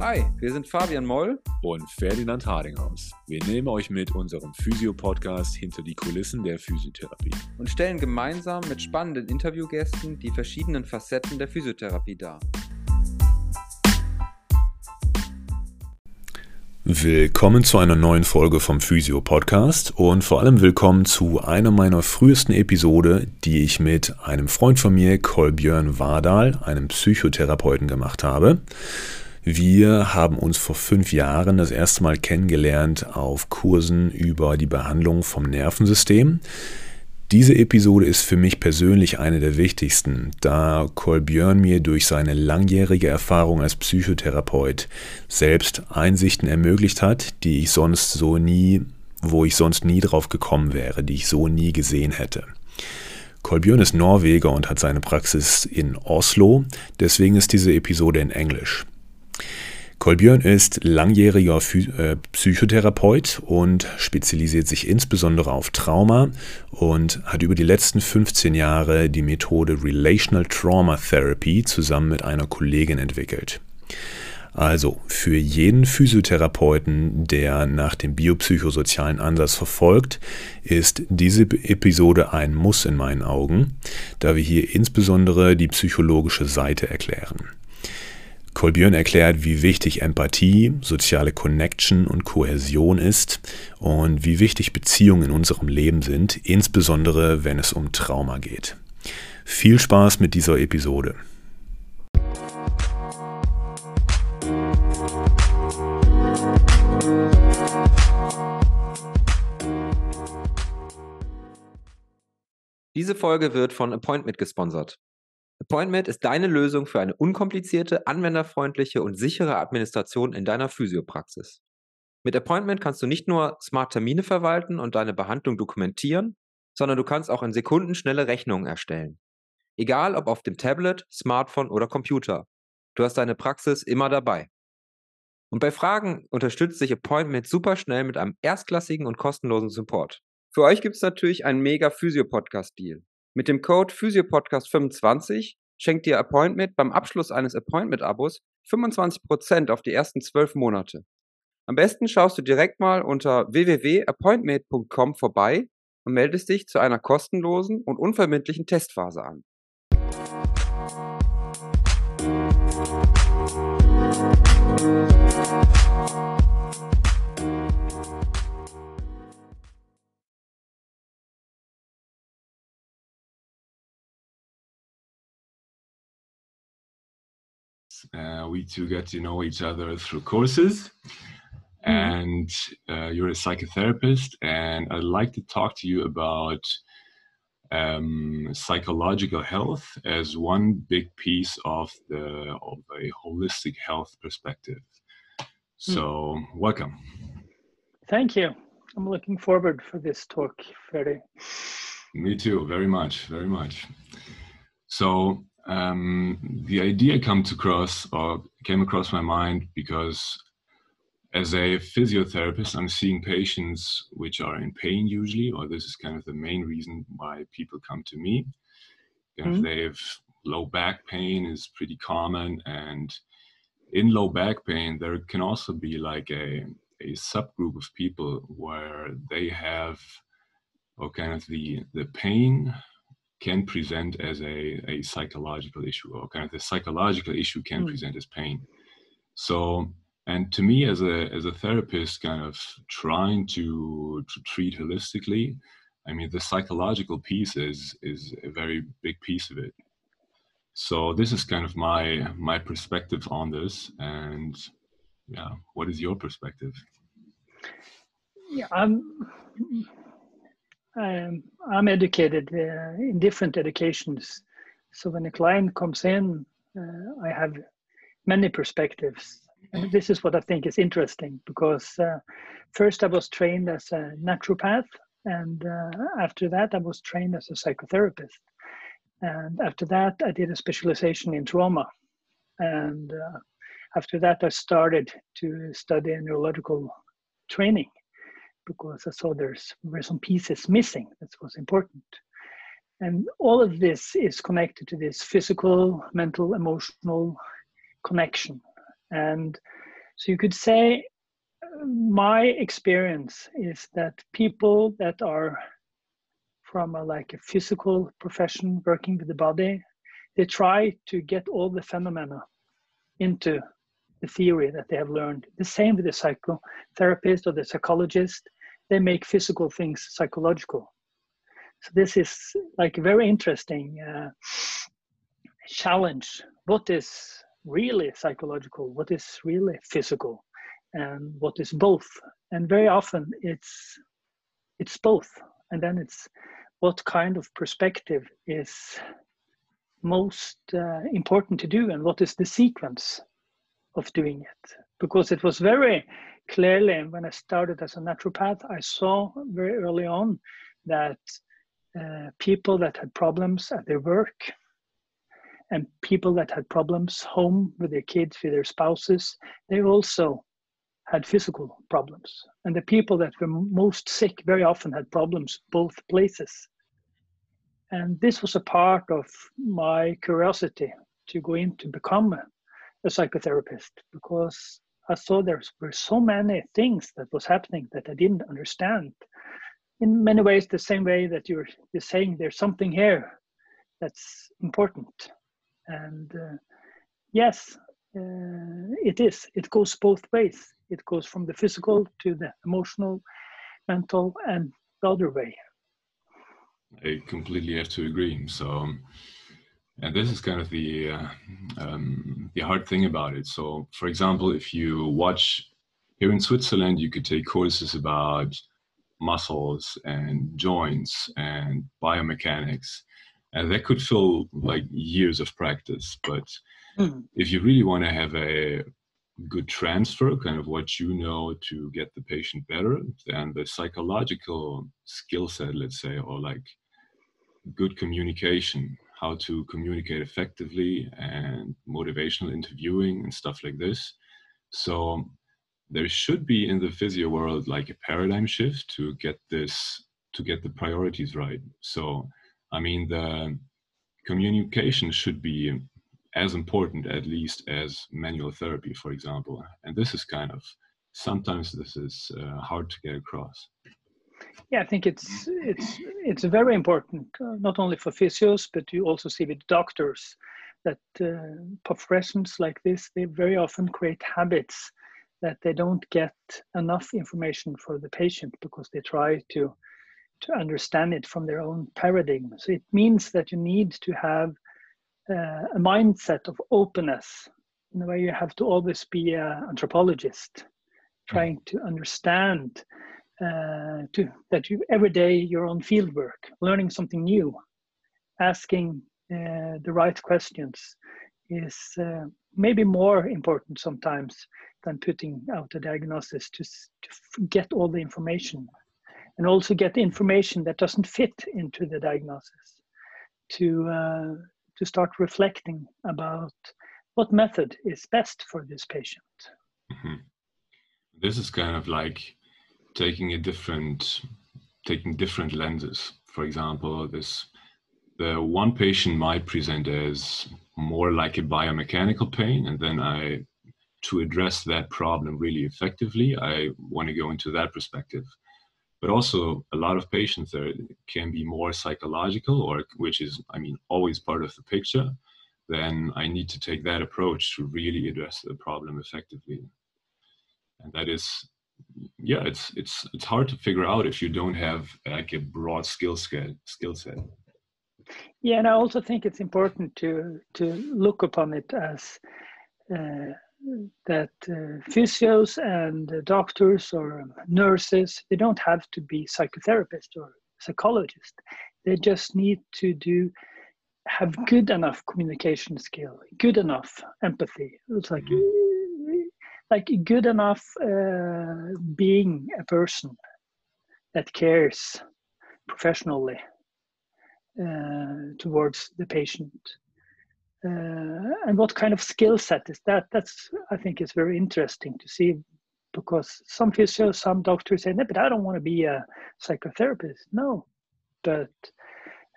Hi, wir sind Fabian Moll und Ferdinand Hardinghaus. Wir nehmen euch mit unserem Physio-Podcast hinter die Kulissen der Physiotherapie und stellen gemeinsam mit spannenden Interviewgästen die verschiedenen Facetten der Physiotherapie dar. Willkommen zu einer neuen Folge vom Physio Podcast und vor allem willkommen zu einer meiner frühesten Episode, die ich mit einem Freund von mir, Kolbjörn Wardal, einem Psychotherapeuten, gemacht habe. Wir haben uns vor fünf Jahren das erste Mal kennengelernt auf Kursen über die Behandlung vom Nervensystem. Diese Episode ist für mich persönlich eine der wichtigsten, da Kolbjörn mir durch seine langjährige Erfahrung als Psychotherapeut selbst Einsichten ermöglicht hat, die ich sonst so nie, wo ich sonst nie drauf gekommen wäre, die ich so nie gesehen hätte. Kolbjörn ist Norweger und hat seine Praxis in Oslo, deswegen ist diese Episode in Englisch. Kolbjörn ist langjähriger äh, Psychotherapeut und spezialisiert sich insbesondere auf Trauma und hat über die letzten 15 Jahre die Methode Relational Trauma Therapy zusammen mit einer Kollegin entwickelt. Also für jeden Physiotherapeuten, der nach dem biopsychosozialen Ansatz verfolgt, ist diese Episode ein Muss in meinen Augen, da wir hier insbesondere die psychologische Seite erklären. Kolbjörn erklärt, wie wichtig Empathie, soziale Connection und Kohäsion ist und wie wichtig Beziehungen in unserem Leben sind, insbesondere wenn es um Trauma geht. Viel Spaß mit dieser Episode. Diese Folge wird von Appointment gesponsert. Appointment ist deine Lösung für eine unkomplizierte, anwenderfreundliche und sichere Administration in deiner Physiopraxis. Mit Appointment kannst du nicht nur smart Termine verwalten und deine Behandlung dokumentieren, sondern du kannst auch in Sekunden schnelle Rechnungen erstellen. Egal ob auf dem Tablet, Smartphone oder Computer. Du hast deine Praxis immer dabei. Und bei Fragen unterstützt sich Appointment super schnell mit einem erstklassigen und kostenlosen Support. Für euch gibt es natürlich einen mega Physio-Podcast-Deal. Mit dem Code PhysioPodcast25 schenkt dir Appointment beim Abschluss eines Appointment-Abos 25% auf die ersten 12 Monate. Am besten schaust du direkt mal unter www.appointment.com vorbei und meldest dich zu einer kostenlosen und unverbindlichen Testphase an. Uh, we two get to know each other through courses. Mm. And uh, you're a psychotherapist, and I'd like to talk to you about um, psychological health as one big piece of the of a holistic health perspective. Hmm. So, mm. welcome. Thank you. I'm looking forward for this talk, Ferdi. Me too, very much, very much. So, um, the idea come to cross or came across my mind because as a physiotherapist, I'm seeing patients which are in pain usually, or this is kind of the main reason why people come to me. If mm-hmm. they have low back pain is pretty common, and in low back pain, there can also be like a a subgroup of people where they have or kind of the the pain can present as a, a psychological issue or kind of the psychological issue can mm. present as pain. So and to me as a as a therapist kind of trying to to treat holistically i mean the psychological piece is is a very big piece of it. So this is kind of my my perspective on this and yeah what is your perspective? Yeah i'm um, I'm educated uh, in different educations. So when a client comes in, uh, I have many perspectives. And this is what I think is interesting because uh, first I was trained as a naturopath, and uh, after that I was trained as a psychotherapist. And after that, I did a specialization in trauma. And uh, after that, I started to study neurological training because I saw there's were some pieces missing. That was important. And all of this is connected to this physical, mental, emotional connection. And So you could say my experience is that people that are from a, like a physical profession working with the body, they try to get all the phenomena into the theory that they have learned. The same with the psychotherapist or the psychologist, they make physical things psychological. So this is like a very interesting uh, challenge. What is really psychological? What is really physical? And what is both? And very often it's it's both. And then it's what kind of perspective is most uh, important to do and what is the sequence of doing it because it was very clearly when i started as a naturopath i saw very early on that uh, people that had problems at their work and people that had problems home with their kids with their spouses they also had physical problems. And the people that were most sick very often had problems both places. And this was a part of my curiosity to go in to become a, a psychotherapist because I saw there were so many things that was happening that I didn't understand. In many ways, the same way that you're, you're saying there's something here that's important. And uh, yes, uh, it is. It goes both ways. It goes from the physical to the emotional, mental, and the other way. I completely have to agree. So, um, and this is kind of the uh, um, the hard thing about it. So, for example, if you watch here in Switzerland, you could take courses about muscles and joints and biomechanics, and that could fill like years of practice. But mm. if you really want to have a good transfer, kind of what you know to get the patient better, then the psychological skill set, let's say, or like good communication, how to communicate effectively, and motivational interviewing and stuff like this. So there should be in the physio world like a paradigm shift to get this to get the priorities right. So I mean the communication should be as important at least as manual therapy, for example. And this is kind of sometimes this is uh, hard to get across. Yeah, I think it's it's it's very important, uh, not only for physios, but you also see with doctors that uh, professions like this they very often create habits that they don't get enough information for the patient because they try to to understand it from their own paradigm. So it means that you need to have uh, a mindset of openness in a way you have to always be an anthropologist trying to understand uh, to that you every day your own field work learning something new asking uh, the right questions is uh, maybe more important sometimes than putting out a diagnosis to, to get all the information and also get information that doesn't fit into the diagnosis to uh, to start reflecting about what method is best for this patient. Mm-hmm. This is kind of like taking a different, taking different lenses. For example, this the one patient might present as more like a biomechanical pain, and then I, to address that problem really effectively, I want to go into that perspective but also a lot of patients there can be more psychological or which is i mean always part of the picture then i need to take that approach to really address the problem effectively and that is yeah it's it's it's hard to figure out if you don't have like a broad skill set skill set. Yeah and i also think it's important to to look upon it as uh, that uh, physios and uh, doctors or nurses they don't have to be psychotherapists or psychologists they just need to do have good enough communication skill good enough empathy. It's like mm-hmm. Like good enough uh, being a person that cares professionally uh, towards the patient uh, and what kind of skill set is that? That's I think is very interesting to see because some physios, some doctors say, no, but I don't want to be a psychotherapist. No, but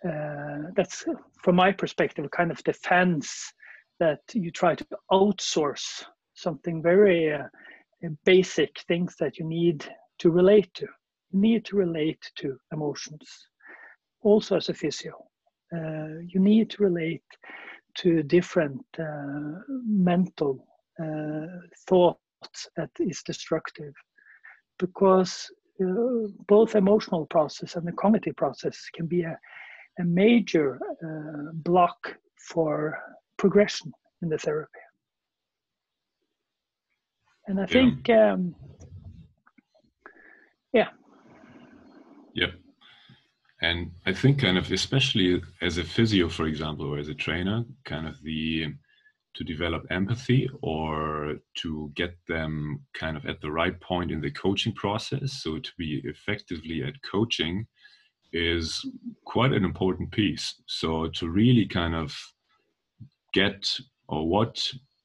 uh, that's from my perspective a kind of defense that you try to outsource something very uh, basic things that you need to relate to. You need to relate to emotions, also as a physio. Uh, you need to relate to different uh, mental uh, thoughts that is destructive because uh, both emotional process and the cognitive process can be a, a major uh, block for progression in the therapy. And I yeah. think, um, yeah. Yeah. And I think, kind of, especially as a physio, for example, or as a trainer, kind of the to develop empathy or to get them kind of at the right point in the coaching process. So to be effectively at coaching is quite an important piece. So to really kind of get or what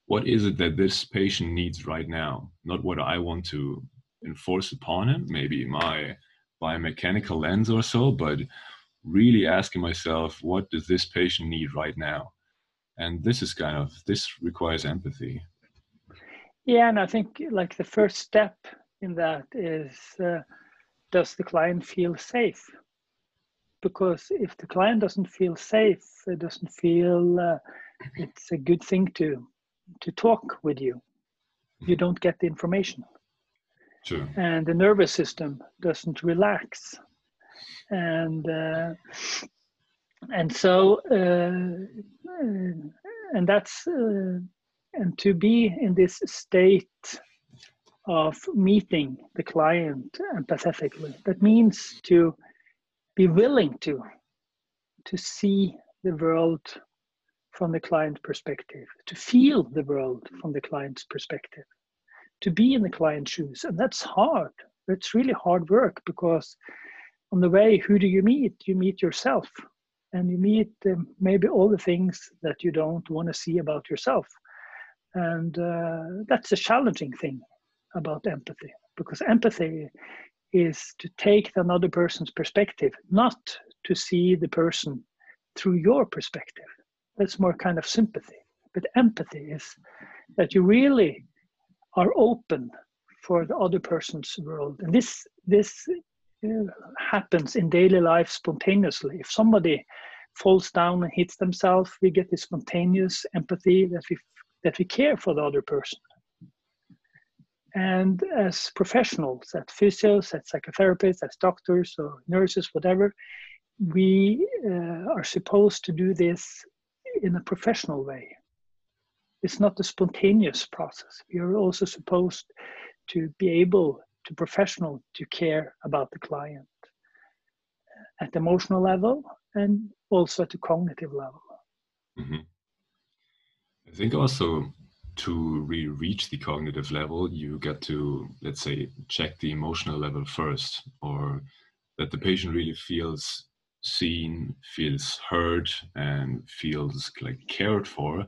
what is it that this patient needs right now, not what I want to enforce upon him, maybe my biomechanical lens or so, but really asking myself, what does this patient need right now? And this is kind of, this requires empathy. Yeah, and I think like the first step in that is uh, does the client feel safe? Because if the client doesn't feel safe, it doesn't feel uh, it's a good thing to to talk with you. You mm-hmm. don't get the information. Sure. And the nervous system doesn't relax. And uh, and so uh, and that's uh, and to be in this state of meeting the client empathetically that means to be willing to to see the world from the client perspective, to feel the world from the client's perspective, to be in the client's shoes. And that's hard. It's really hard work because on the way, who do you meet? You meet yourself and you meet um, maybe all the things that you don't want to see about yourself. And uh, that's a challenging thing about empathy because empathy is to take another person's perspective, not to see the person through your perspective that's more kind of sympathy. But empathy is that you really are open for the other person's world. And this this uh, happens in daily life spontaneously. If somebody falls down and hits themselves, we get this spontaneous empathy that we that we care for the other person. And as professionals, as physios, as psychotherapists, as doctors or nurses, whatever, we uh, are supposed to do this in a professional way. It's not a spontaneous process. We are also supposed to be able to professional to care about the client at the emotional level and also at the cognitive level. Mm-hmm. I think also to re- reach the cognitive level, you get to, let's say, check the emotional level first, or that the patient really feels seen, feels heard, and feels like cared for,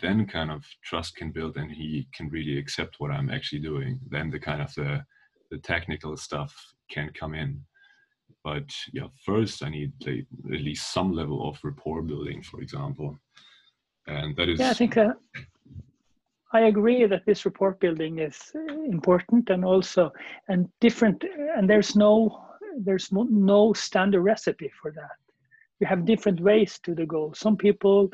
then kind of trust can build and he can really accept what I'm actually doing. Then the kind of the the technical stuff can come in. But yeah, first I need like, at least some level of rapport building, for example. And that is Yeah, I think uh, I agree that this rapport building is important and also and different and there's no there's no, no standard recipe for that. You have different ways to the goal. Some people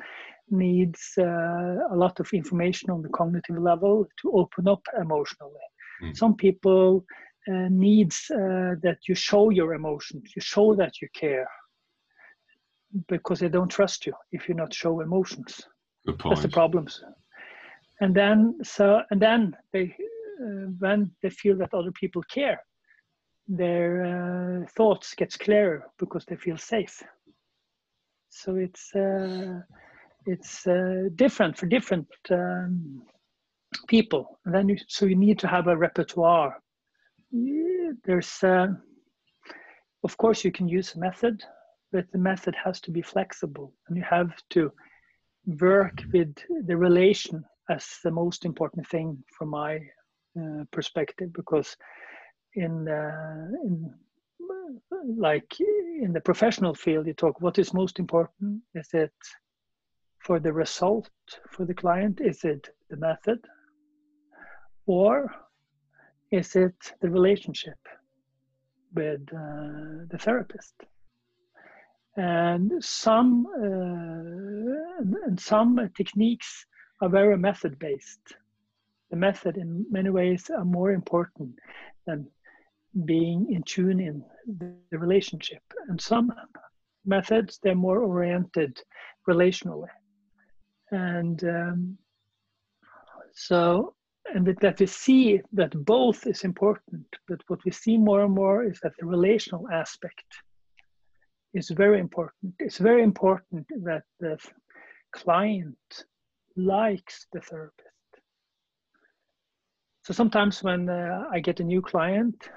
needs uh, a lot of information on the cognitive level to open up emotionally. Mm. Some people uh, needs uh, that you show your emotions, you show that you care, because they don't trust you if you not show emotions. That's the problems. And then so and then they uh, when they feel that other people care, their uh, thoughts gets clearer because they feel safe. So it's uh, it's uh, different for different um, people. And then you, so you need to have a repertoire. There's uh, of course you can use a method but the method has to be flexible. And you have to work with the relation as the most important thing from my uh, perspective because in, uh, in like in the professional field you talk what is most important is it for the result for the client is it the method or is it the relationship with uh, the therapist? And some uh, and some techniques are very method based. The method, in many ways, are more important than being in tune in the relationship. And some methods they're more oriented relationally, and um, so and that we see that both is important. But what we see more and more is that the relational aspect is very important. It's very important that the client likes the therapist. So sometimes when uh, I get a new client,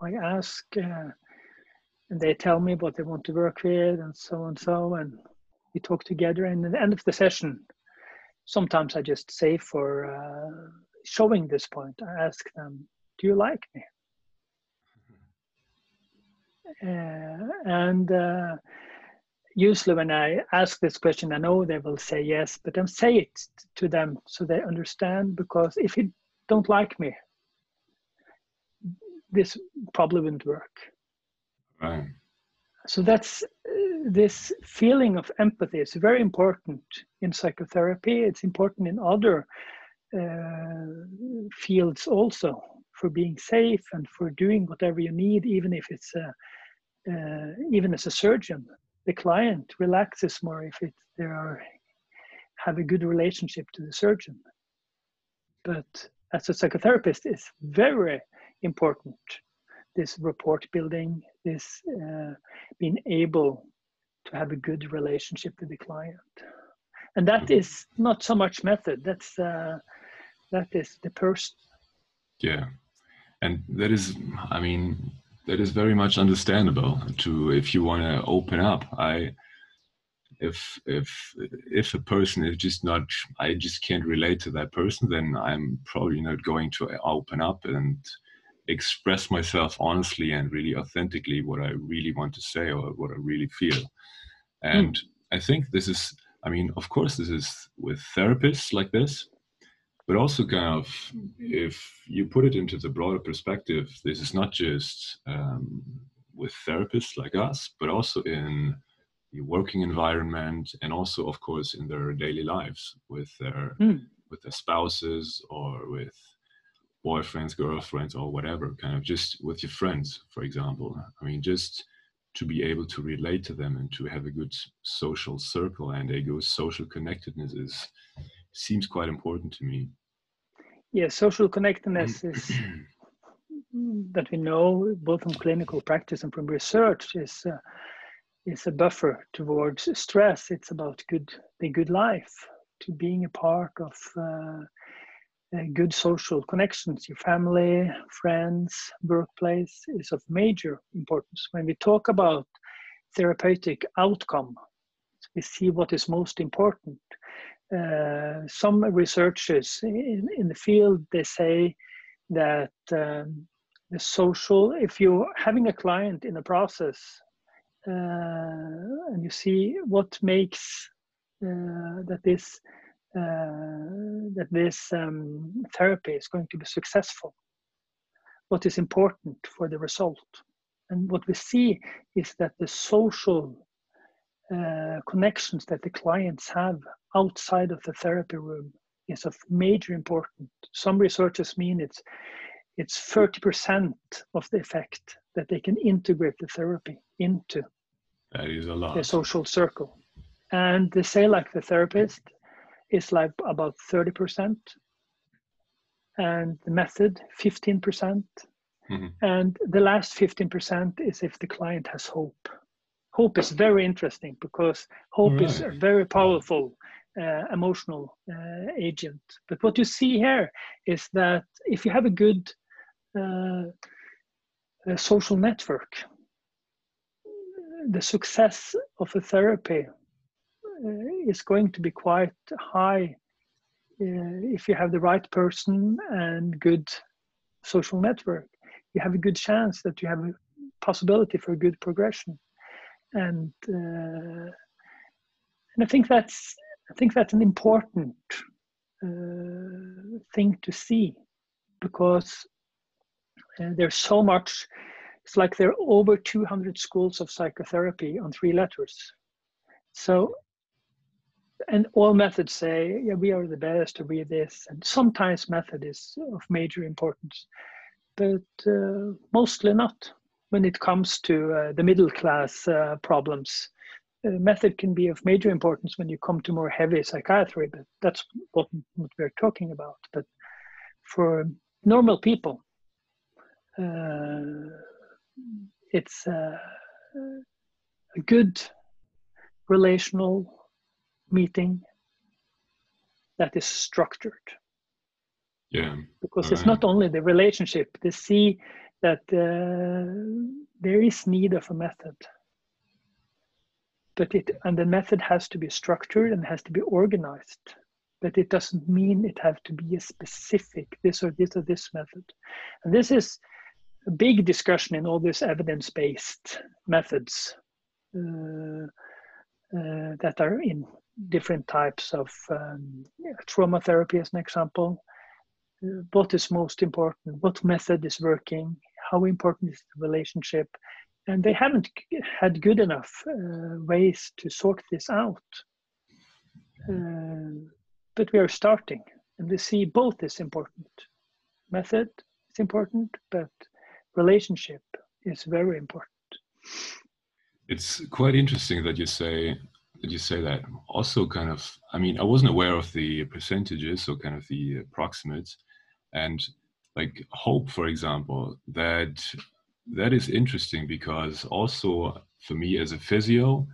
I ask, uh, and they tell me what they want to work with, and so and so, and we talk together. And at the end of the session, sometimes I just say for uh, showing this point, I ask them, "Do you like me?" Uh, and uh, usually when I ask this question, I know they will say yes, but then say it to them so they understand. Because if you don't like me, this probably wouldn't work. Right. So that's uh, this feeling of empathy is very important in psychotherapy. It's important in other uh, fields also for being safe and for doing whatever you need, even if it's a, uh, even as a surgeon, the client relaxes more if it they are have a good relationship to the surgeon. But as a psychotherapist, it's very important this rapport building, this uh, being able to have a good relationship with the client, and that mm-hmm. is not so much method. That's uh, that is the person. Yeah, and that is, I mean, that is very much understandable. To if you want to open up, I if if if a person is just not i just can't relate to that person then i'm probably not going to open up and express myself honestly and really authentically what I really want to say or what I really feel. And mm. I think this is, I mean, of course, this is with therapists like this, but also kind of if you put it into the broader perspective, this is not just um, with therapists like us, but also in the working environment and also, of course, in their daily lives with their mm. with their spouses or with boyfriends, girlfriends, or whatever, kind of just with your friends, for example. I mean, just to be able to relate to them and to have a good social circle and a good social connectedness is seems quite important to me. Yeah, social connectedness is that we know both from clinical practice and from research is uh, is a buffer towards stress. It's about good the good life, to being a part of uh, uh, good social connections, your family, friends, workplace is of major importance. When we talk about therapeutic outcome, we see what is most important. Uh, some researchers in, in, the field they say that um, the social, if you're having a client in a process uh, and you see what makes uh, that this that this um, therapy is going to be successful, what is important for the result. And what we see is that the social uh, connections that the clients have outside of the therapy room is of major importance. Some researchers mean it's it's 30% of the effect that they can integrate the therapy into that is a lot. the social circle. And they say, like the therapist, is like about 30% and the method 15%. Mm hmm and the last 15% is if the client has hope. Hope is very interesting because hope right. is a very powerful uh, emotional uh, agent. But what you see here is that if you have a good uh, social network the success of a therapy is going to be quite high uh, if you have the right person and good social network. You have a good chance that you have a possibility for good progression, and uh, and I think that's I think that's an important uh, thing to see because Uh, there's so much. It's like there are over 200 schools of psychotherapy on three letters. So, and all methods say, yeah, we are the best, we are this. And sometimes method is of major importance, but uh, mostly not when it comes to uh, the middle class uh, problems. method can be of major importance when you come to more heavy psychiatry, but that's what, what we're talking about. But for normal people, uh, it's uh, a good relational meeting that is structured. Yeah. Because it's not only the relationship, they see that uh, there is need of a method. But it and the method has to be structured and has to be organized. But it doesn't mean it have to be a specific this or this or this method. And this is a big discussion in all these evidence-based methods uh, uh, that are in different types of um, trauma therapy, as an example. What is most important? What method is working? How important is the relationship? And they haven't had good enough uh, ways to sort this out. Uh, but we are starting, and we see both is important. Method is important, but relationship is very important. It's quite interesting that you say that you say that. Also, kind of, I mean, I wasn't aware of the percentages or kind of the approximates, and like hope, for example, that that is interesting because also for me as a physio,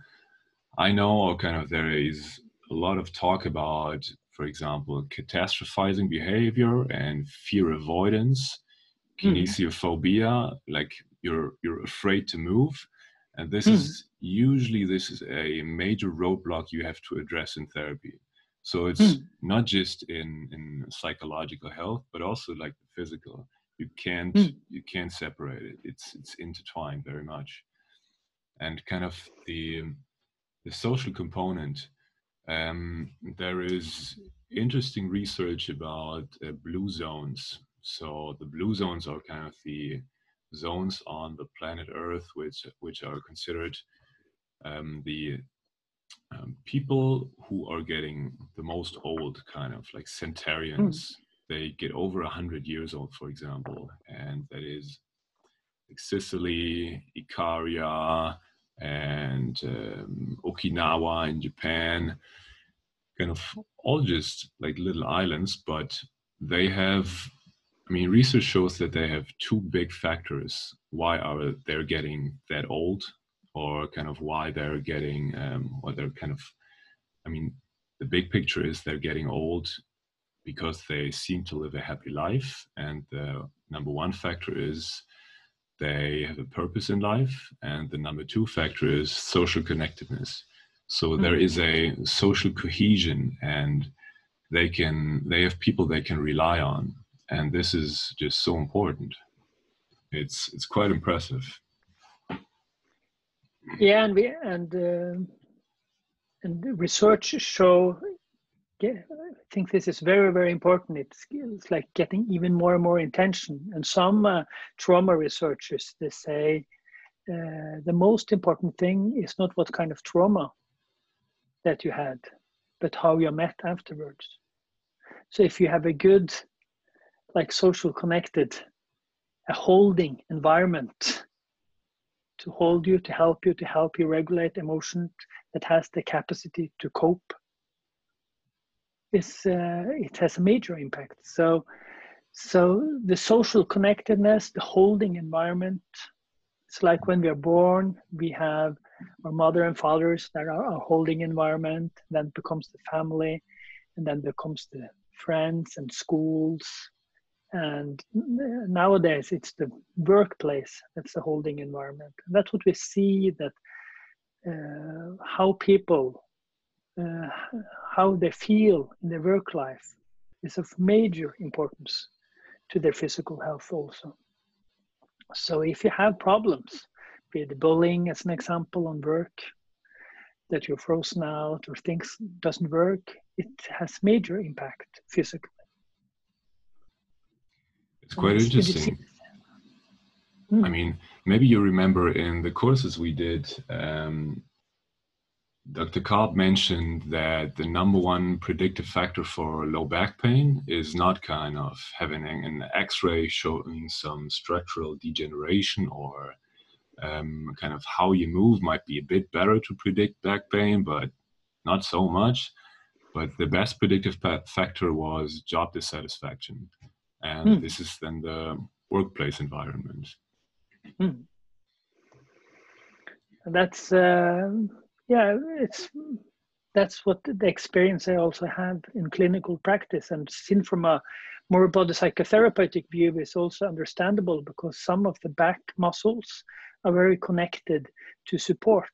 I know kind of there is a lot of talk about, for example, catastrophizing behavior and fear avoidance Hmm. kinesiophobia, mm. like you're you're afraid to move, and this mm. is usually this is a major roadblock you have to address in therapy. So it's mm. not just in in psychological health, but also like the physical. You can't hmm. you can't separate it. It's it's intertwined very much, and kind of the the social component. Um, there is interesting research about uh, blue zones so the blue zones are kind of the zones on the planet Earth which which are considered um, the um, people who are getting the most old, kind of like centenarians. Mm. They get over a hundred years old, for example, and that is like Sicily, Ikaria, and um, Okinawa in Japan. Kind of all just like little islands, but they have mean, research shows that they have two big factors why are they're getting that old, or kind of why they're getting, um, or they're kind of, I mean, the big picture is they're getting old because they seem to live a happy life, and the number one factor is they have a purpose in life, and the number two factor is social connectedness. So mm-hmm. there is a social cohesion, and they can they have people they can rely on and this is just so important. It's it's quite impressive. Yeah and we and uh, and research show yeah, i think this is very very important. It's, it's like getting even more and more intention. And some uh, trauma researchers they say uh, the most important thing is not what kind of trauma that you had but how you're met afterwards. So if you have a good like social connected, a holding environment to hold you, to help you, to help you regulate emotion that has the capacity to cope. Is uh, it has a major impact. So, so the social connectedness, the holding environment. It's like when we are born, we have our mother and fathers that are our holding environment. Then becomes the family, and then becomes the friends and schools and nowadays it's the workplace that's the holding environment. And that's what we see that uh, how people uh, how they feel in their work life is of major importance to their physical health also. So if you have problems be it bullying as an example on work that you're frozen out or things doesn't work it has major impact physically it's quite interesting. Mm. I mean, maybe you remember in the courses we did, um, Dr. Karp mentioned that the number one predictive factor for low back pain is not kind of having an x-ray showing some structural degeneration or um, kind of how you move might be a bit better to predict back pain, but not so much. But the best predictive factor was job dissatisfaction. And mm. this is then the workplace environment. Mm. That's uh, yeah, it's that's what the experience I also have in clinical practice, and seen from a more body psychotherapeutic view is also understandable because some of the back muscles are very connected to support.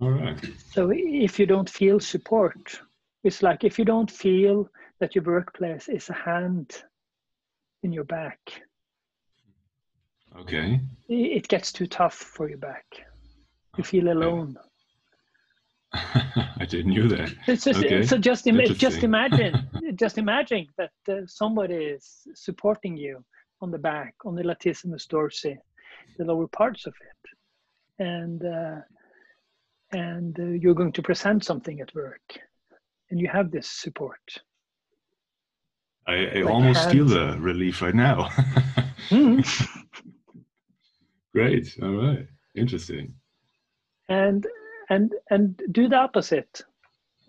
All right. So if you don't feel support, it's like if you don't feel that your workplace is a hand in your back. Okay. It gets too tough for your back. You feel alone. I didn't know that. Just, okay. So just Im- just imagine, just imagine that uh, somebody is supporting you on the back, on the latissimus dorsi, the lower parts of it, and uh, and uh, you're going to present something at work, and you have this support. I, I like almost feel the relief right now. mm. Great. All right. Interesting. And and and do the opposite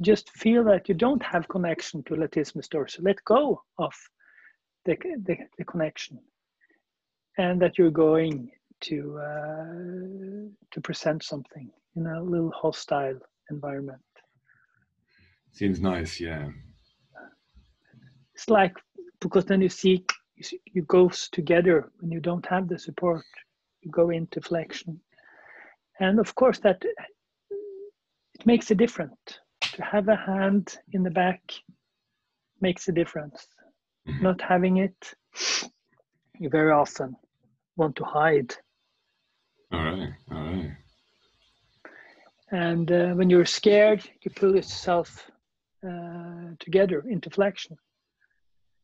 just feel that you don't have connection to latissimus dorsi let go of the, the, the connection and that you're going to uh, to present something in a little hostile environment seems nice yeah it's like because then you see you, goes together when you don't have the support you go into flexion and of course that it makes a difference. To have a hand in the back makes a difference. Mm-hmm. Not having it, you very often want to hide. All right, all right. And uh, when you're scared, you pull yourself uh, together into flexion.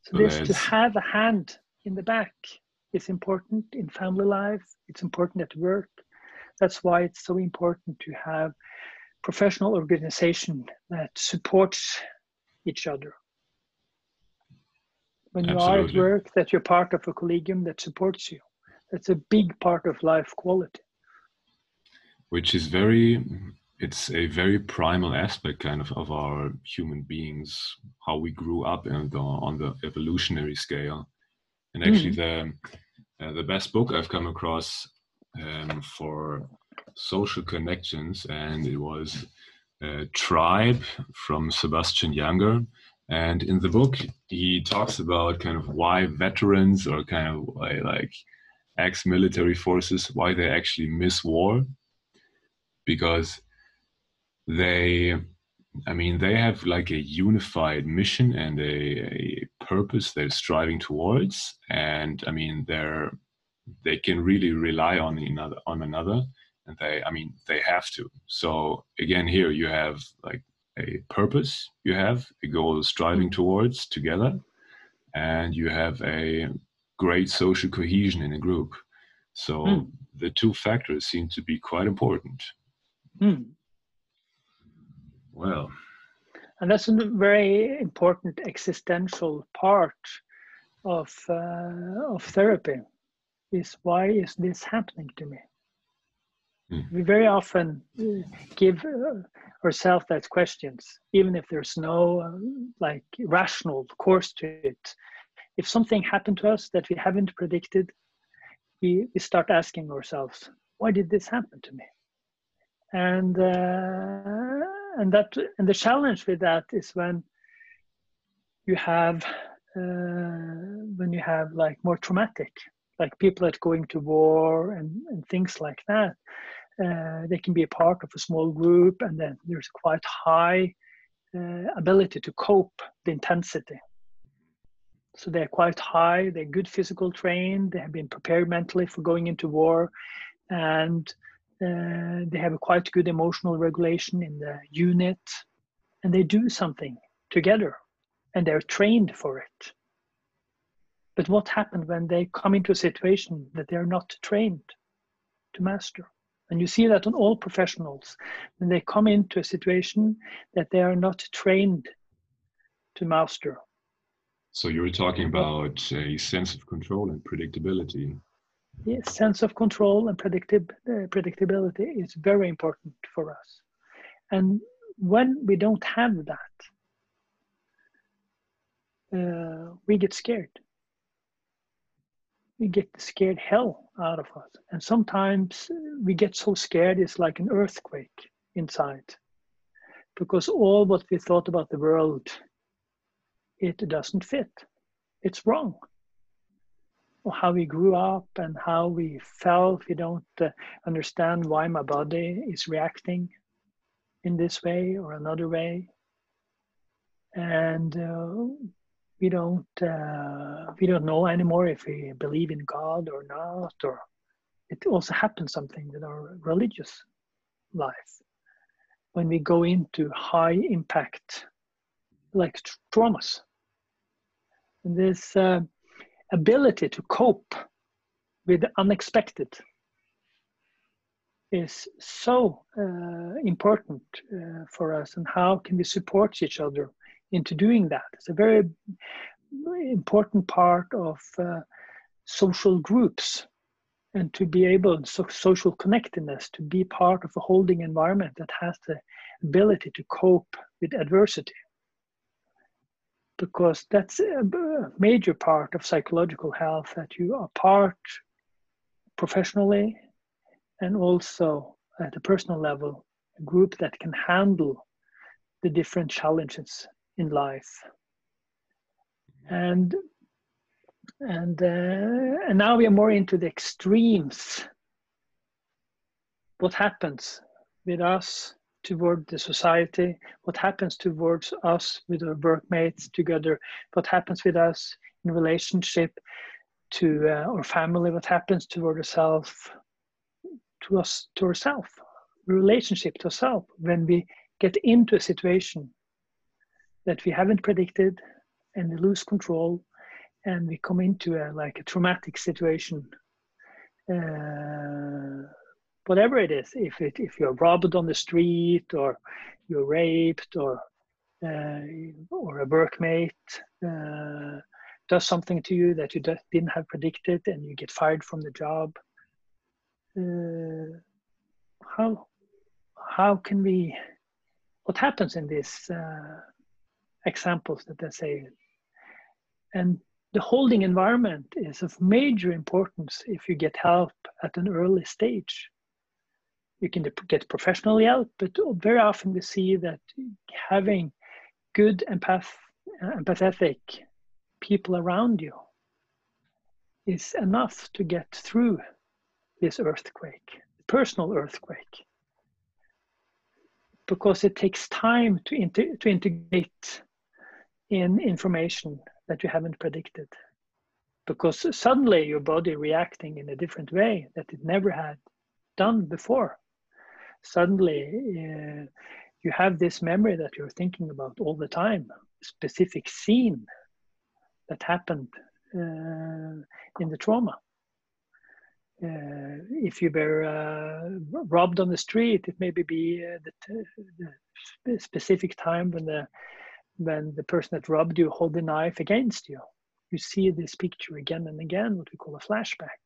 So, so this to have a hand in the back is important in family life. It's important at work. That's why it's so important to have professional organization that supports each other. When you Absolutely. are at work, that you're part of a collegium that supports you. That's a big part of life quality. Which is very, it's a very primal aspect kind of of our human beings, how we grew up and on the evolutionary scale. And actually, mm-hmm. the uh, the best book I've come across um, for social connections, and it was a Tribe from Sebastian Junger And in the book, he talks about kind of why veterans or kind of why, like ex-military forces, why they actually miss war, because they, I mean, they have like a unified mission and a, a purpose they're striving towards, and I mean, they're they can really rely on another on another. And they i mean they have to. So again here you have like a purpose you have a goal striving towards together. And you have a great social cohesion in a group. So mm. the two factors seem to be quite important. Mm. Well and that's a very important existential part of uh, of therapy is why is this happening to me Mm. We very often uh, give uh, ourselves that questions, even if there's no uh, like rational course to it. If something happened to us that we haven't predicted, we, we start asking ourselves, why did this happen to me? And uh, and that and the challenge with that is when you have uh, when you have like more traumatic, like people that going to war and, and things like that uh, they can be a part of a small group, and then there's quite high uh, ability to cope the intensity. So they're quite high. They're good physical trained. They have been prepared mentally for going into war, and uh, they have a quite good emotional regulation in the unit, and they do something together, and they're trained for it. But what happens when they come into a situation that they're not trained to master? And you see that on all professionals when they come into a situation that they are not trained to master. So you were talking about a sense of control and predictability. Sense of control and predictib- uh, predictability is very important for us. And when we don't have that, uh, we get scared. We get the scared hell out of us. And sometimes we get so scared it's like an earthquake inside. Because all what we thought about the world, it doesn't fit. It's wrong. How we grew up and how we felt, we don't uh, understand why my body is reacting in this way or another way. And uh, we don't uh, we don't know anymore if we believe in God or not, or it also happens something with our religious life when we go into high impact like traumas. And this uh, ability to cope with the unexpected is so uh, important uh, for us and how can we support each other into doing that? It's a very important part of uh, social groups and to be able so social connectedness to be part of a holding environment that has the ability to cope with adversity because that's a major part of psychological health that you are part professionally and also at a personal level, a group that can handle the different challenges in life. And and uh, and now we are more into the extremes. What happens with us toward the society? What happens towards us with our workmates together? What happens with us in relationship to uh, our family? What happens toward ourselves? to us to ourselves relationship to ourselves when we get into a situation that we haven't predicted and we lose control and we come into a like a traumatic situation uh, whatever it is if it if you're robbed on the street or you're raped or uh, or a workmate uh, does something to you that you didn't have predicted and you get fired from the job uh, how how can we what happens in these uh, examples that I say? And the holding environment is of major importance if you get help at an early stage you can get professional help but very often we see that having good empath empathetic people around you is enough to get through this earthquake, personal earthquake, because it takes time to, inter- to integrate in information that you haven't predicted. Because suddenly your body reacting in a different way that it never had done before. Suddenly uh, you have this memory that you're thinking about all the time, specific scene that happened uh, in the trauma uh, if you were uh, robbed on the street, it may be uh, the, the, specific time when the when the person that robbed you hold the knife against you. You see this picture again and again, what we call a flashback.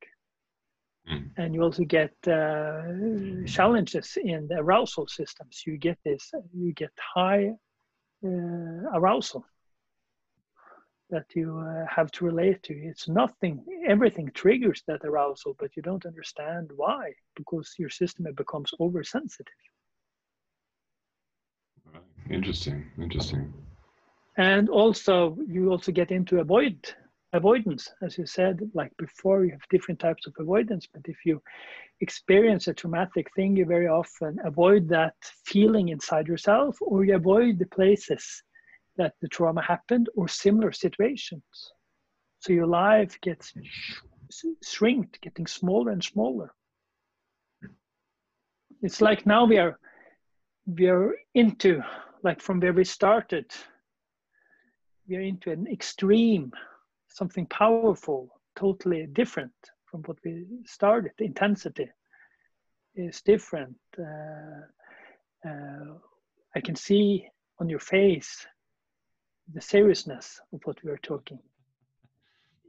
Mm. And you also get uh, challenges in the arousal systems. You get this, you get high uh, arousal that you uh, have to relate to. It's nothing, everything triggers that arousal, but you don't understand why, because your system becomes oversensitive. Interesting, interesting. And also, you also get into avoid avoidance, as you said, like before, you have different types of avoidance. But if you experience a traumatic thing, you very often avoid that feeling inside yourself, or you avoid the places that the trauma happened or similar situations. So your life gets shrinked, getting smaller and smaller. It's like now we are we are into like from where we started, we are into an extreme something powerful, totally different from what we started. The intensity is different. Uh, uh, I can see on your face the seriousness of what we are talking.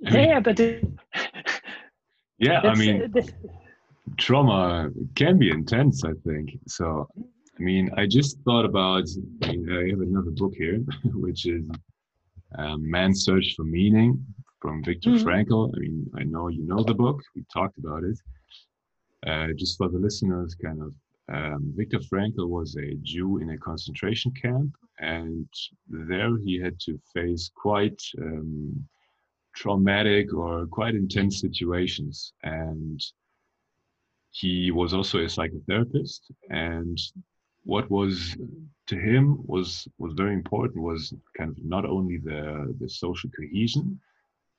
I mean, yeah, but it, yeah, I mean, uh, trauma can be intense. I think so. I mean, I just thought about. I, mean, I have another book here, which is um, "Man's Search for Meaning" from Viktor mm-hmm. Frankl. I mean, I know you know the book. We talked about it. Uh, just for the listeners, kind of, um, Viktor Frankl was a Jew in a concentration camp, and there he had to face quite um, traumatic or quite intense situations. And he was also a psychotherapist, and what was to him was was very important was kind of not only the the social cohesion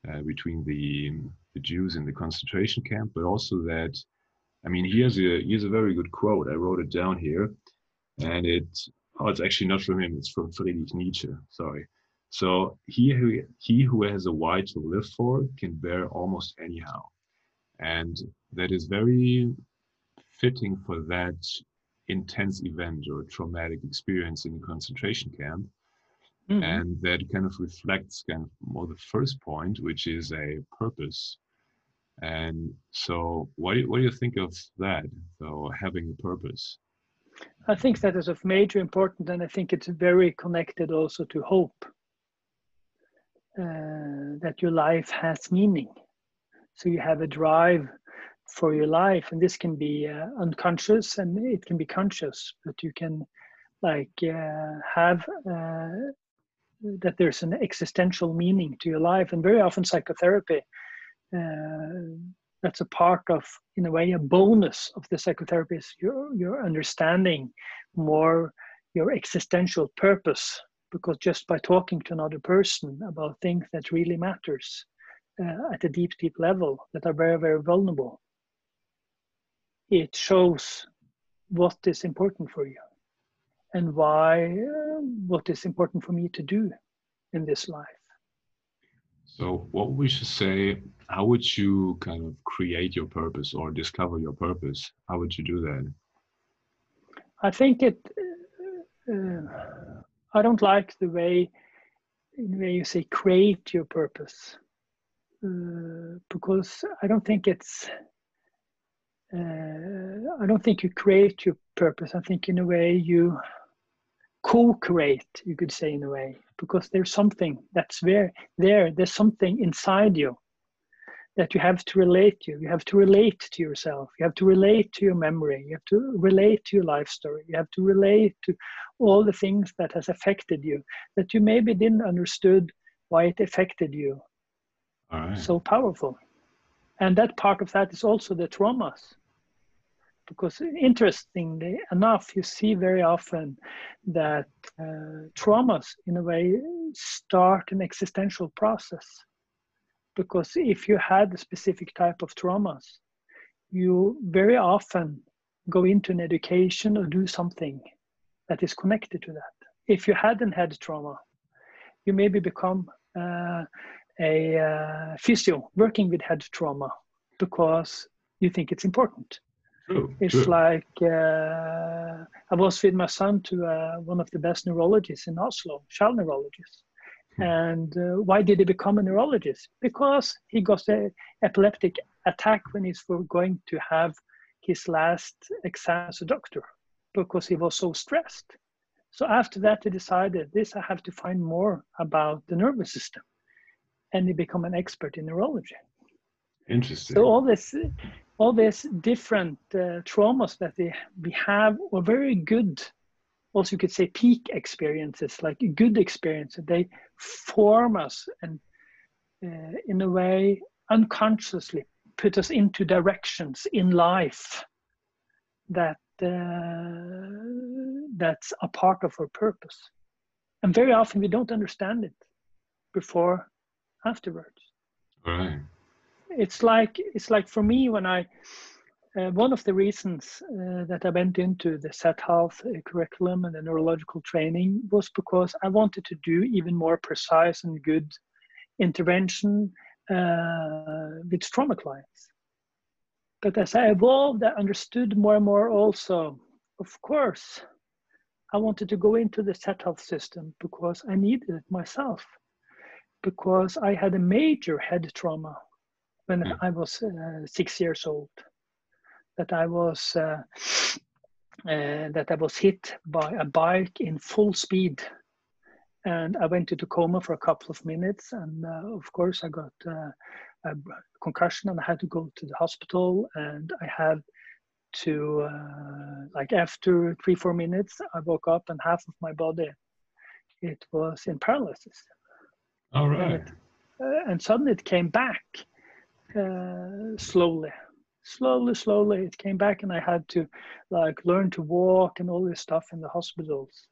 uh, between the the Jews in the concentration camp, but also that I mean he has a he has a very good quote. I wrote it down here, and it oh it's actually not from him. It's from Friedrich Nietzsche. Sorry. So he who he who has a why to live for can bear almost anyhow, and that is very fitting for that intense event or traumatic experience in a concentration camp. Mm-hmm. And that kind of reflects kind of more the first point, which is a purpose. And so, what do you, what do you think of that? So, having a purpose. I think that is of major importance, and I think it's very connected also to hope. Uh, that your life has meaning, so you have a drive for your life and this can be uh, unconscious and it can be conscious but you can like uh, have uh, that there's an existential meaning to your life and very often psychotherapy uh, that's a part of in a way a bonus of the psychotherapy is your, your understanding more your existential purpose because just by talking to another person about things that really matters uh, at a deep deep level that are very very vulnerable it shows what is important for you and why uh, what is important for me to do in this life. So what we should say how would you kind of create your purpose or discover your purpose? How would you do that? I think it uh, i don't like the way the way you say create your purpose uh, because i don't think it's uh, I don't think you create your purpose. I think in a way you co-create, you could say in a way, because there's something that's there. There, there's something inside you that you have to relate to. You have to relate to yourself. You have to relate to your memory. You have to relate to your life story. You have to relate to all the things that has affected you that you maybe didn't understood why it affected you. So powerful and that part of that is also the traumas because interestingly enough you see very often that uh, traumas in a way start an existential process because if you had a specific type of traumas you very often go into an education or do something that is connected to that if you hadn't had trauma you maybe become uh, a uh, physio working with head trauma because you think it's important. True, it's true. like uh, I was with my son to uh, one of the best neurologists in Oslo, child neurologist. Hmm. And uh, why did he become a neurologist? Because he got an epileptic attack when he's going to have his last exam as a doctor because he was so stressed. So after that, he decided this I have to find more about the nervous system and he become an expert in neurology. Interesting. So all this, all these different uh, traumas that they, we have were very good. Also, you could say peak experiences, like good experiences. They form us and, uh, in a way, unconsciously put us into directions in life that uh, that's a part of our purpose. And very often we don't understand it before afterwards. Right. It's like it's like for me when I uh, one of the reasons uh, that I went into the Z-Health uh, curriculum and the neurological training was because I wanted to do even more precise and good intervention uh, with trauma clients. But as I evolved, I understood more and more also, of course, I wanted to go into the Z-Health system because I needed it myself, because I had a major head trauma when mm. I was uh, six years old. That I was uh, uh, that I was hit by a bike in full speed and I went into coma for a couple of minutes. And uh, of course, I got uh, a concussion and I had to go to the hospital. And I had to, uh, like, after three, four minutes, I woke up and half of my body, it was in paralysis. All right. And, it, uh, and suddenly it came back uh, slowly. Slowly, slowly, it came back, and I had to like learn to walk and all this stuff in the hospitals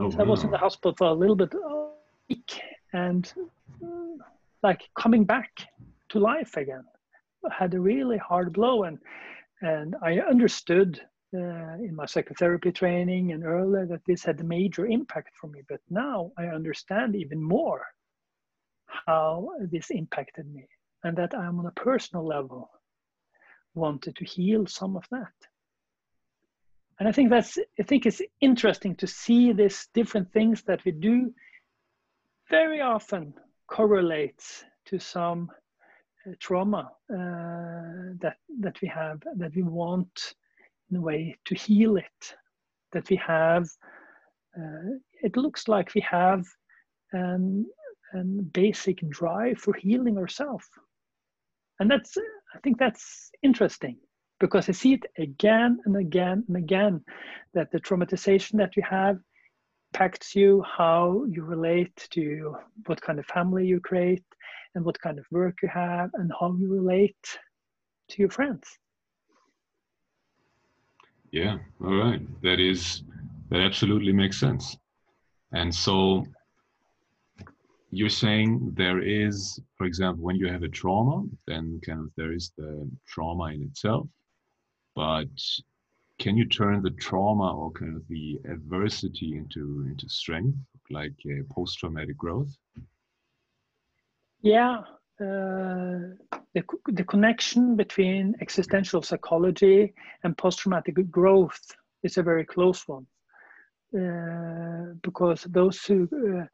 Oh, so wow. I was in the hospital for a little bit week and uh, like coming back to life again. I had a really hard blow and and I understood uh, in my psychotherapy training and earlier that this had a major impact for me. But now I understand even more how this impacted me and that I'm on a personal level wanted to heal some of that. And i think that's i think it's interesting to see these different things that we do very often correlates to some uh, trauma uh, that that we have that we want in a way to heal it that we have uh, it looks like we have an, an basic drive for healing ourselves and that's uh, i think that's interesting because I see it again and again and again that the traumatization that you have impacts you, how you relate to what kind of family you create, and what kind of work you have, and how you relate to your friends. Yeah, all right. That is, that absolutely makes sense. And so you're saying there is, for example, when you have a trauma, then kind of there is the trauma in itself, but can you turn the trauma or kind of the adversity into into strength like post-traumatic growth? Yeah uh, the, the connection between existential psychology and post-traumatic growth is a very close one uh, because those who uh,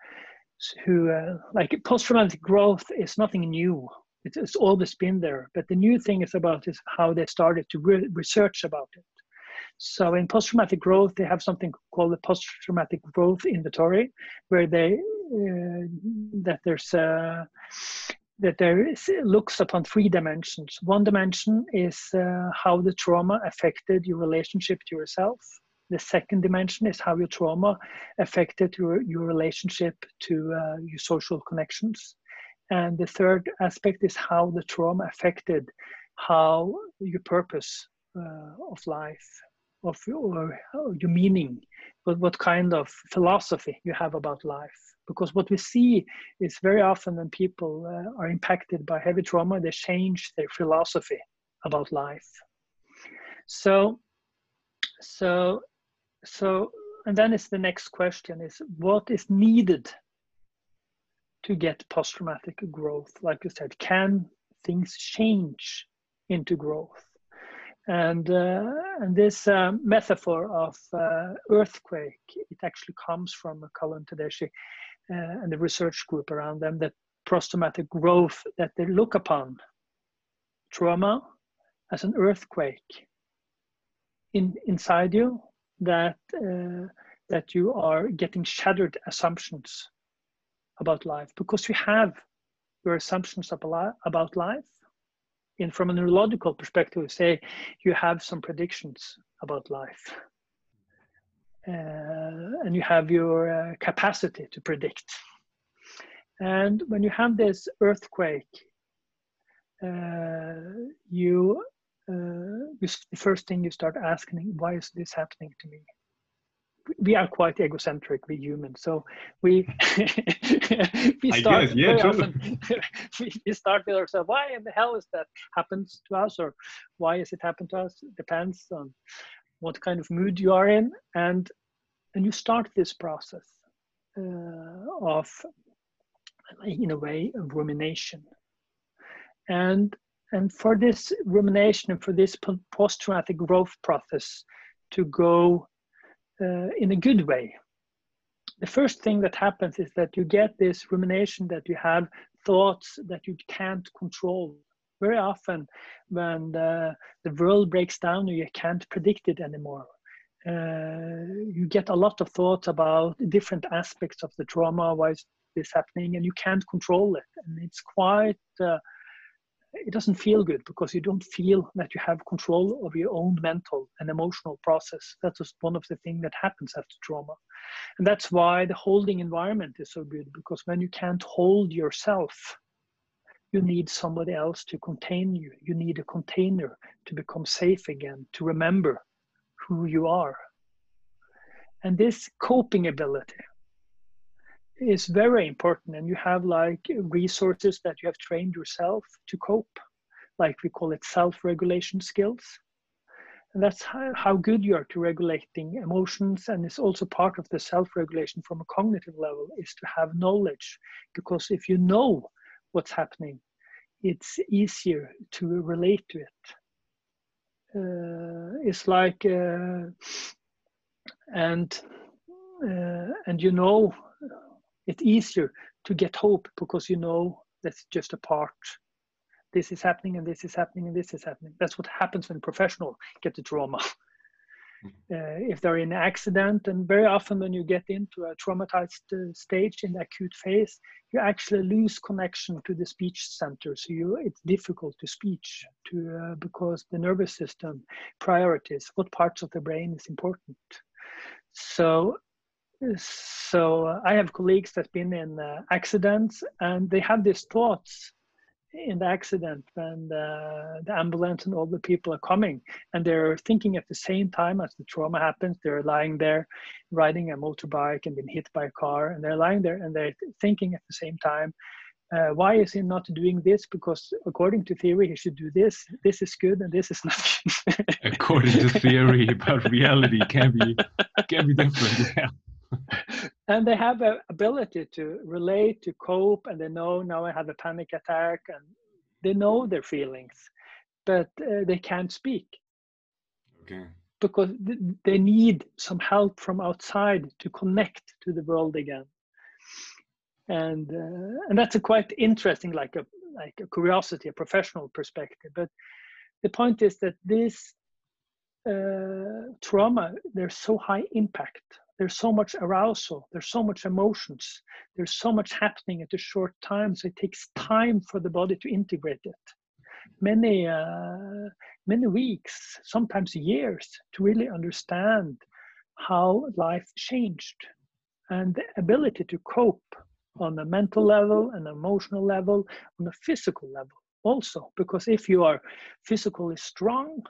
who uh, like post-traumatic growth is nothing new it's, it's always been there. But the new thing is about is how they started to re- research about it. So in post-traumatic growth, they have something called the post-traumatic growth inventory, where they uh, that there's a, that there is, looks upon three dimensions. One dimension is uh, how the trauma affected your relationship to yourself. The second dimension is how your trauma affected your, your relationship to uh, your social connections. And the third aspect is how the trauma affected how your purpose uh, of life, of your, your meaning, what, what kind of philosophy you have about life. Because what we see is very often when people uh, are impacted by heavy trauma, they change their philosophy about life. So, so, so, and then is the next question is what is needed to get post traumatic growth. Like you said, can things change into growth? And, uh, and this uh, metaphor of uh, earthquake, it actually comes from Calhoun Tedeschi uh, and the research group around them that post-traumatic growth, that they look upon trauma as an earthquake in, inside you, that, uh, that you are getting shattered assumptions about life because you have your assumptions about life and from a neurological perspective say you have some predictions about life uh, and you have your uh, capacity to predict. And when you have this earthquake uh, you, uh, you the first thing you start asking why is this happening to me? We are quite egocentric we humans so we we start guess, yeah, very often we start with ourselves why in the hell is that happens to us or why is it happen to us? It depends on what kind of mood you are in and and you start this process uh, of in a way, of rumination. And and for this rumination and for this post-traumatic growth process to go uh, in a good way, the first thing that happens is that you get this rumination that you have thoughts that you can't control. Very often, when the, the world breaks down, you can't predict it anymore. Uh, you get a lot of thoughts about different aspects of the trauma, why is this happening, and you can't control it. And it's quite, uh, it doesn't feel good because you don't feel that you have control of your own mental and emotional process. That's just one of the things that happens after trauma. And that's why the holding environment is so good because when you can't hold yourself, you need somebody else to contain you. You need a container to become safe again, to remember who you are. And this coping ability is very important. And you have like resources that you have trained yourself to cope, like we call it self regulation skills. And that's how, how good you are to regulating emotions. And it's also part of the self regulation from a cognitive level is to have knowledge. Because if you know what's happening, it's easier to relate to it uh, is like uh, and uh, and you know it's easier to get hope because you know that's just a part this is happening and this is happening and this is happening that's what happens when professional get the trauma uh, if they're in an accident. And very often, when you get into a traumatized uh, stage in the acute phase, you actually lose connection to the speech center. So you, it's difficult to speech to uh, because the nervous system priorities what parts of the brain is important. So so I have colleagues that've been in uh, accidents and they have these thoughts in the accident when the, the, ambulance and all the people are coming and they're thinking at the same time as the trauma happens. They're lying there riding a motorbike and been hit by a car and they're lying there and they're thinking at the same time uh, why is he not doing this? Because according to theory he should do this. This is good and this is not according to theory but reality can be can be different yeah and they have a ability to relate to cope and they know now i have a panic attack and they know their feelings but uh, they can't speak. Okay. Because th- they need some help from outside to connect to the world again. And uh, and that's a quite interesting like a like a curiosity a professional perspective but the point is that this uh, trauma there's so high impact there's so much arousal. There's so much emotions. There's so much happening at a short time so it takes time for the body to integrate it. Many uh, many weeks sometimes years to really understand how life changed and the ability to cope on a mental level and emotional level on a physical level also. Because if you are physically strong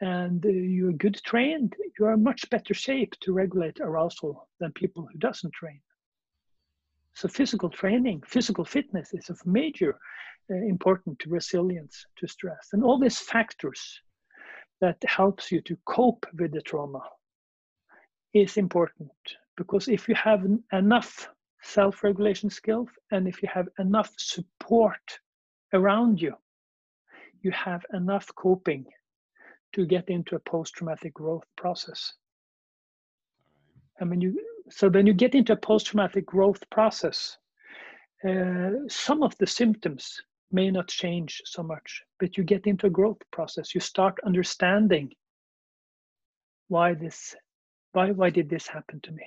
and uh, you're good trained, you are much better shape to regulate arousal than people who doesn't train. So physical training, physical fitness is of major uh, important to resilience to stress. And all these factors that helps you to cope with the trauma is important because if you have enough self-regulation skills and if you have enough support around you, you have enough coping to get into a post-traumatic growth process. I mean, you so when you get into a post-traumatic growth process, uh, some of the symptoms may not change so much, but you get into a growth process. You start understanding why this, why why did this happen to me?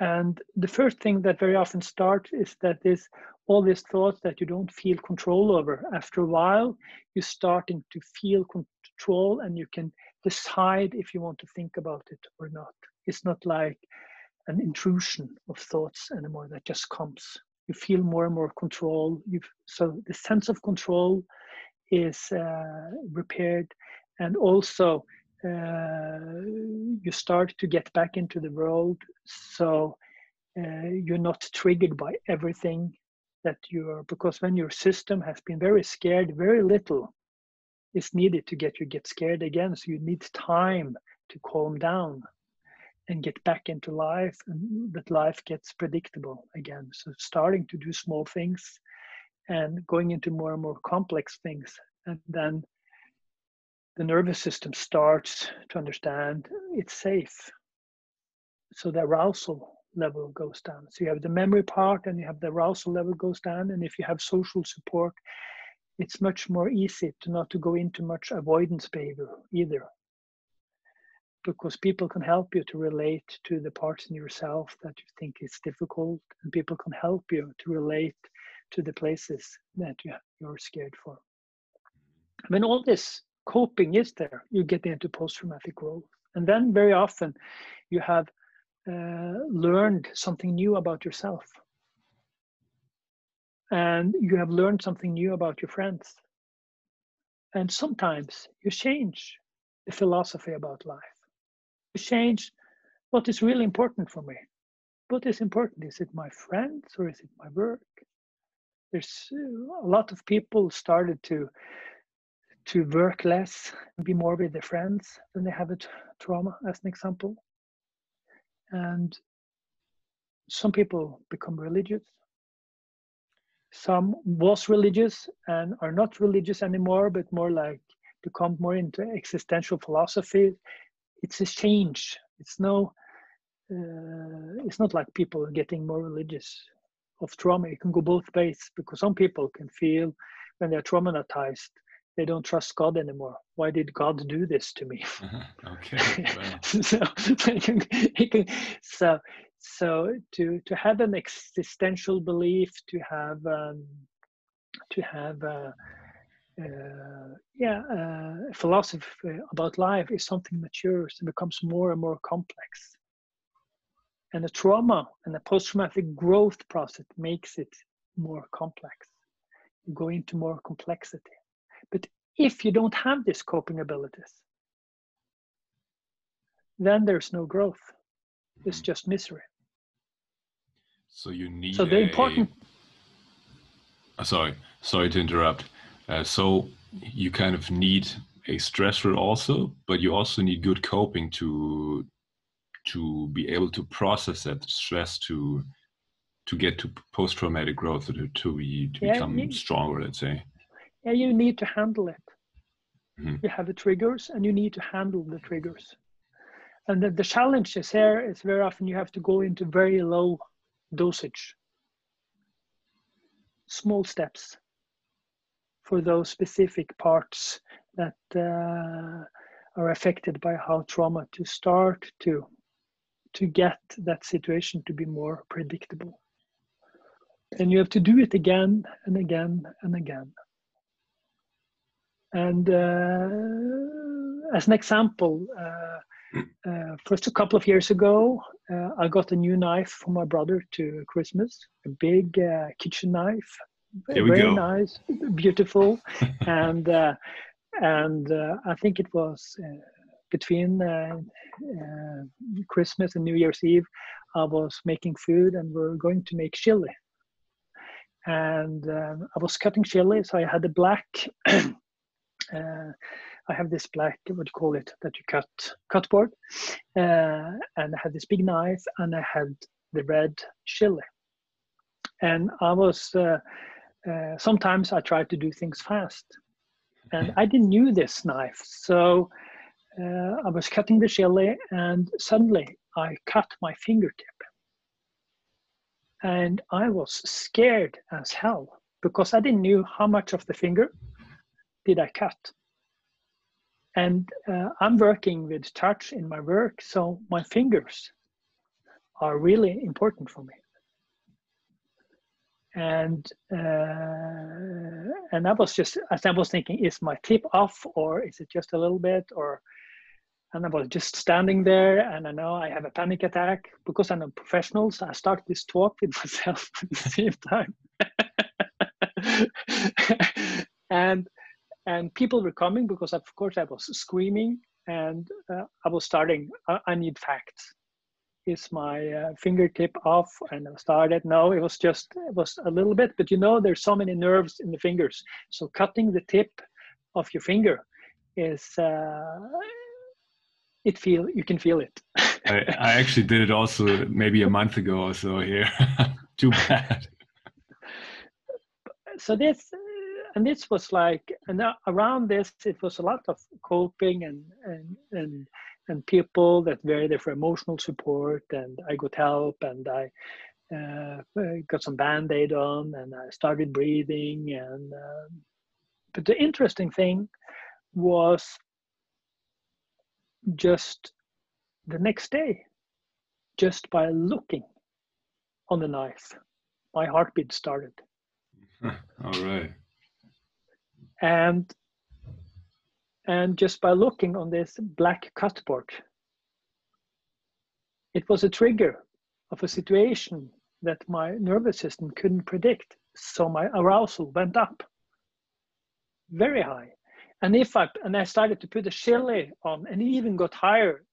And the first thing that very often starts is that this all these thoughts that you don't feel control over. After a while, you're starting to feel control and you can decide if you want to think about it or not. It's not like an intrusion of thoughts anymore that just comes. You feel more and more control. You've, so the sense of control is uh, repaired, and also uh, you start to get back into the world. So uh, you're not triggered by everything that you're because when your system has been very scared, very little is needed to get you get scared again. So you need time to calm down. and get back into life and that life gets predictable again so starting to do small things and going into more and more complex things and then the nervous system starts to understand it's safe. So the arousal level goes down. So you have the memory part and you have the arousal level goes down. And if you have social support it's much more easy to not to go into much avoidance behavior either. Because people can help you to relate to the parts in yourself that you think is difficult and people can help you to relate to the places that you, you're scared for. When all this coping is there you get into post-traumatic growth and then very often you have uh, learned something new about yourself and you have learned something new about your friends and sometimes you change the philosophy about life You change what is really important for me. What is important? Is it my friends or is it my work? There's uh, a lot of people started to to work less be more with their friends when they have a trauma, as an example. And some people become religious. Some was religious and are not religious anymore, but more like become more into existential philosophy it's a change. It's no, uh, it's not like people getting more religious of trauma. It can go both ways because some people can feel when they're traumatized, they don't trust God anymore. Why did God do this to me? okay. so, can, so, so to to have an existential belief, to have um, to have uh, uh, yeah, uh, philosophy about life is something matures and becomes more and more complex. And the trauma and the post-traumatic growth process makes it more complex. You go into more complexity. But if you don't have these coping abilities, then there's no growth. It's just misery. So you need. So the a... important. Oh, sorry, sorry to interrupt. Uh, so you kind of need a stressor also, but you also need good coping to to be able to process that stress to to get to post traumatic growth to to be to yeah, become stronger. Let's say. Yeah, you need to handle it. Mm-hmm. You have the triggers, and you need to handle the triggers. And the, the challenge is here is very often you have to go into very low dosage, small steps for those specific parts that uh, are affected by how trauma to start to to get that situation to be more predictable and you have to do it again and again and again and uh, as an example uh, uh, first a couple of years ago uh, i got a new knife for my brother to christmas a big uh, kitchen knife very go. nice, beautiful, and uh, and uh, I think it was uh, between uh, uh, Christmas and New Year's Eve. I was making food, and we are going to make chili. And um, I was cutting chili, so I had a black. I have this black, what do you call it, that you cut cut board, and I had this big knife, and I had the red chili and I was uh, uh, sometimes I tried to do things fast. And I didn't knew this knife. So uh, I was cutting the chili and suddenly I cut my fingertip. And I was scared as hell because I didn't know how much of the finger did I cut. And uh, I'm working with touch in my work, so my fingers are really important for me and uh, and I was just as I was thinking, is my tip off or is it just a little bit or and I was just standing there and I know I have a panic attack because I'm a professional, so I start this talk with myself at the same time. and and people were coming because of course I was screaming and uh, I was starting. I, I need facts is my uh, fingertip off and I started no it was just it was a little bit but you know there's so many nerves in the fingers so cutting the tip of your finger is uh, it feel you can feel it. I, I actually did it also maybe a month ago or so here. Too bad. So this and this was like and around this it was a lot of coping and and and and people that were there for emotional support. And i got help and i uh, got some band-aid on and i started breathing. And uh, but the interesting thing was just the next day just by looking on the knife my heartbeat started. All right and and just by looking on this black cutboard it was a trigger of a situation that my nervous system couldn't predict. So my arousal went up very high. And if i and i started to put a chili on and it even got higher.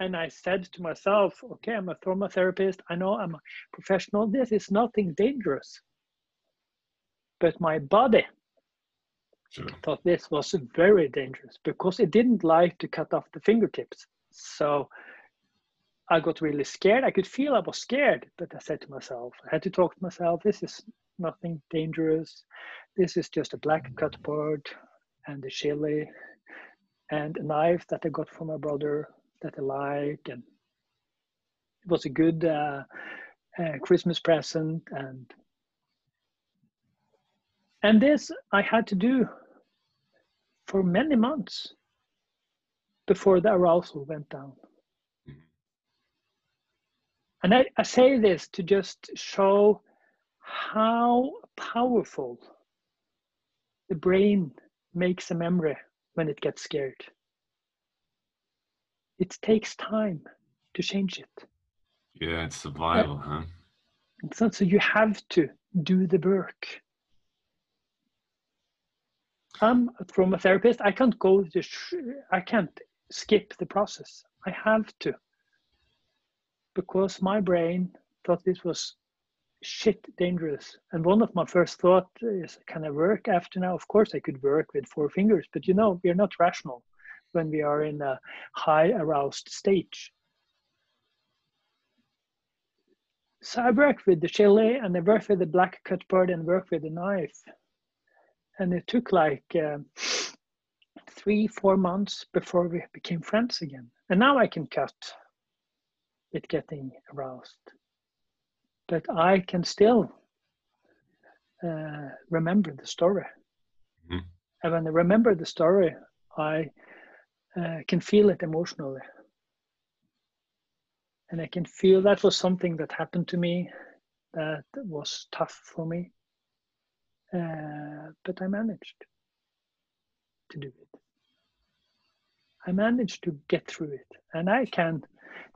And i said to myself okay i'm a trauma therapist i know i'm a professional. This is nothing dangerous. But my body Sure. thought this was very dangerous because it didn't like to cut off the fingertips. So I got really scared. I could feel I was scared, but I said to myself, I had to talk to myself, this is nothing dangerous. This is just a black cut board and a chili and a knife that I got from my brother that I like. And it was a good uh, uh, Christmas present. And and this I had to do for many months before the arousal went down. Mm-hmm. And I, I say this to just show how powerful the brain makes a memory when it gets scared. It takes time to change it. Yeah, it's survival, huh? So, so you have to do the work. I'm from a therapist. I can't go to, I can't skip the process. I have to. Because my brain thought this was shit dangerous. And one of my first thought is, can I work after now? Of course I could work with four fingers, but you know, we're not rational when we are in a high aroused stage. So I work with the chili and I work with the black cut bird and work with the knife and it took like uh, three four months before we became friends again. And now i can cut it getting aroused. But i can still uh, remember the story. Mm-hmm. and when i remember the story i uh, can feel it emotionally. And i can feel that was something that happened to me that was tough for me uh, but I managed to do it. I managed to get through it, and I can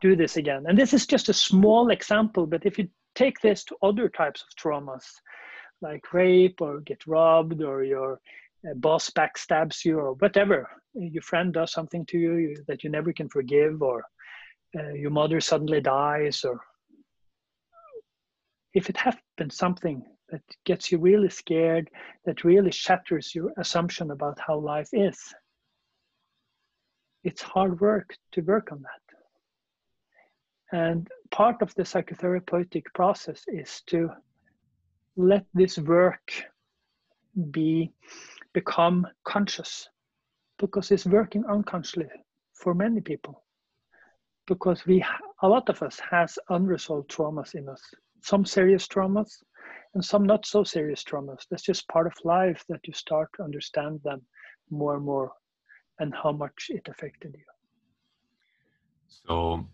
do this again. And this is just a small example, but if you take this to other types of traumas, like rape or get robbed or your uh, boss backstabs you or whatever, your friend does something to you, that you never can forgive, or uh, your mother suddenly dies, or if it happens something that gets you really scared, that really shatters your assumption about how life is. It's hard work to work on that. And part of the psychotherapeutic process is to let this work be become conscious because it's working unconsciously for many people because we a lot of us has unresolved traumas in us some serious traumas and some not so serious traumas. That's just part of life that you start to understand them more and more and how much it affected you. So,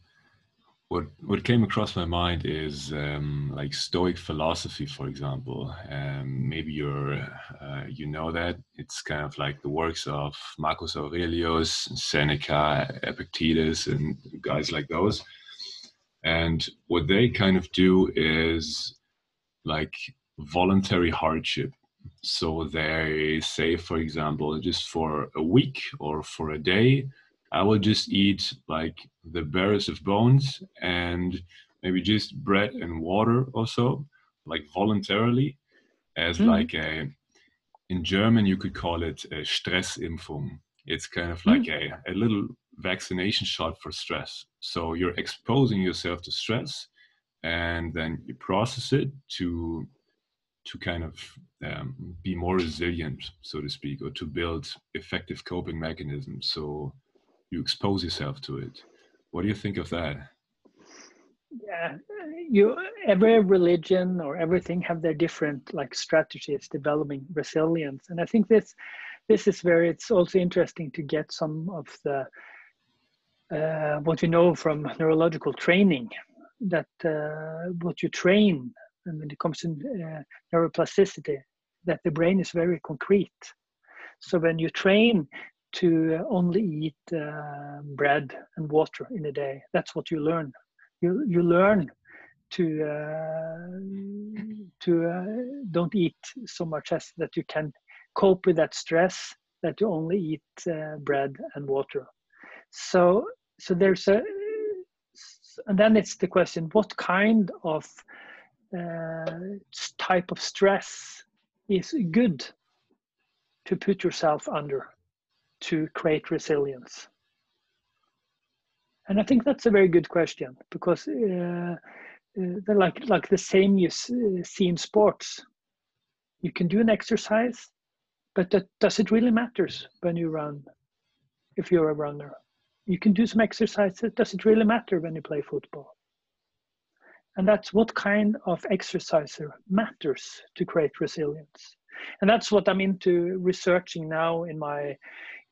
what what came across my mind is um, like Stoic philosophy, for example. Um, maybe you're uh, you know that it's kind of like the works of Marcus Aurelius, Seneca, Epictetus, and guys like those. And what they kind of do is like voluntary hardship. So they say, for example, just for a week or for a day, I will just eat like the barest of bones and maybe just bread and water also, like voluntarily, as mm. like a, in German, you could call it a Stressimpfung. It's kind of like mm. a, a little vaccination shot for stress. So you're exposing yourself to stress, and then you process it to to kind of um, be more resilient, so to speak, or to build effective coping mechanisms. So you expose yourself to it. What do you think of that? Yeah, you every religion or everything have their different like strategies developing resilience, and I think this this is where it's also interesting to get some of the uh, what we know from neurological training that uh, what you train and when it comes to uh, neuroplasticity that the brain is very concrete. So when you train to only eat uh, bread and water in a day that's what you learn. You you learn to uh, to uh, don't eat so much as that you can cope with that stress that you only eat uh, bread and water. So so there's a and then it's the question what kind of uh, type of stress is good to put yourself under to create resilience? And i think that's a very good question because uh, uh, like like the same you see in sports. You can do an exercise but that does it really matters when you run if you're a runner you can do some exercises does it really matter when you play football. And that's what kind of exerciser matters to create resilience. And that's what i'm into researching now in my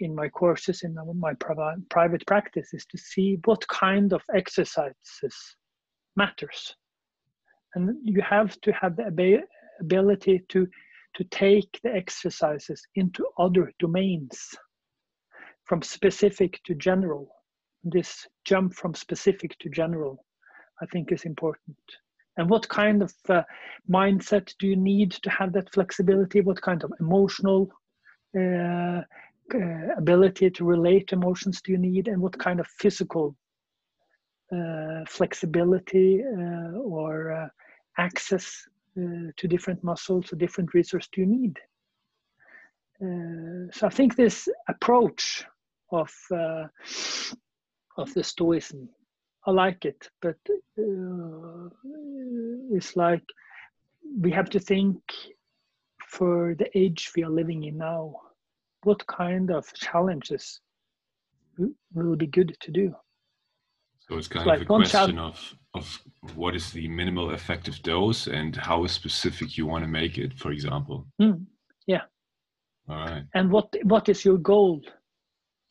in my courses in my private practice is to see what kind of exercises matters. And you have to have the ability to to take the exercises into other domains from specific to general. This jump from specific to general i think is important. And what kind of uh, mindset do you need to have that flexibility? What kind of emotional uh, uh, ability to relate emotions do you need? And what kind of physical uh, flexibility uh, or uh, access to different muscles or different resources do you need? So i think this approach of uh, of the stoicism i like it but it's like we have to think for the age we are living in now what kind of challenges will be good to do so it's kind like of a question of of what is the minimal effective dose and how specific you want to make it, for example. Mm, yeah. All right. And what what is your goal?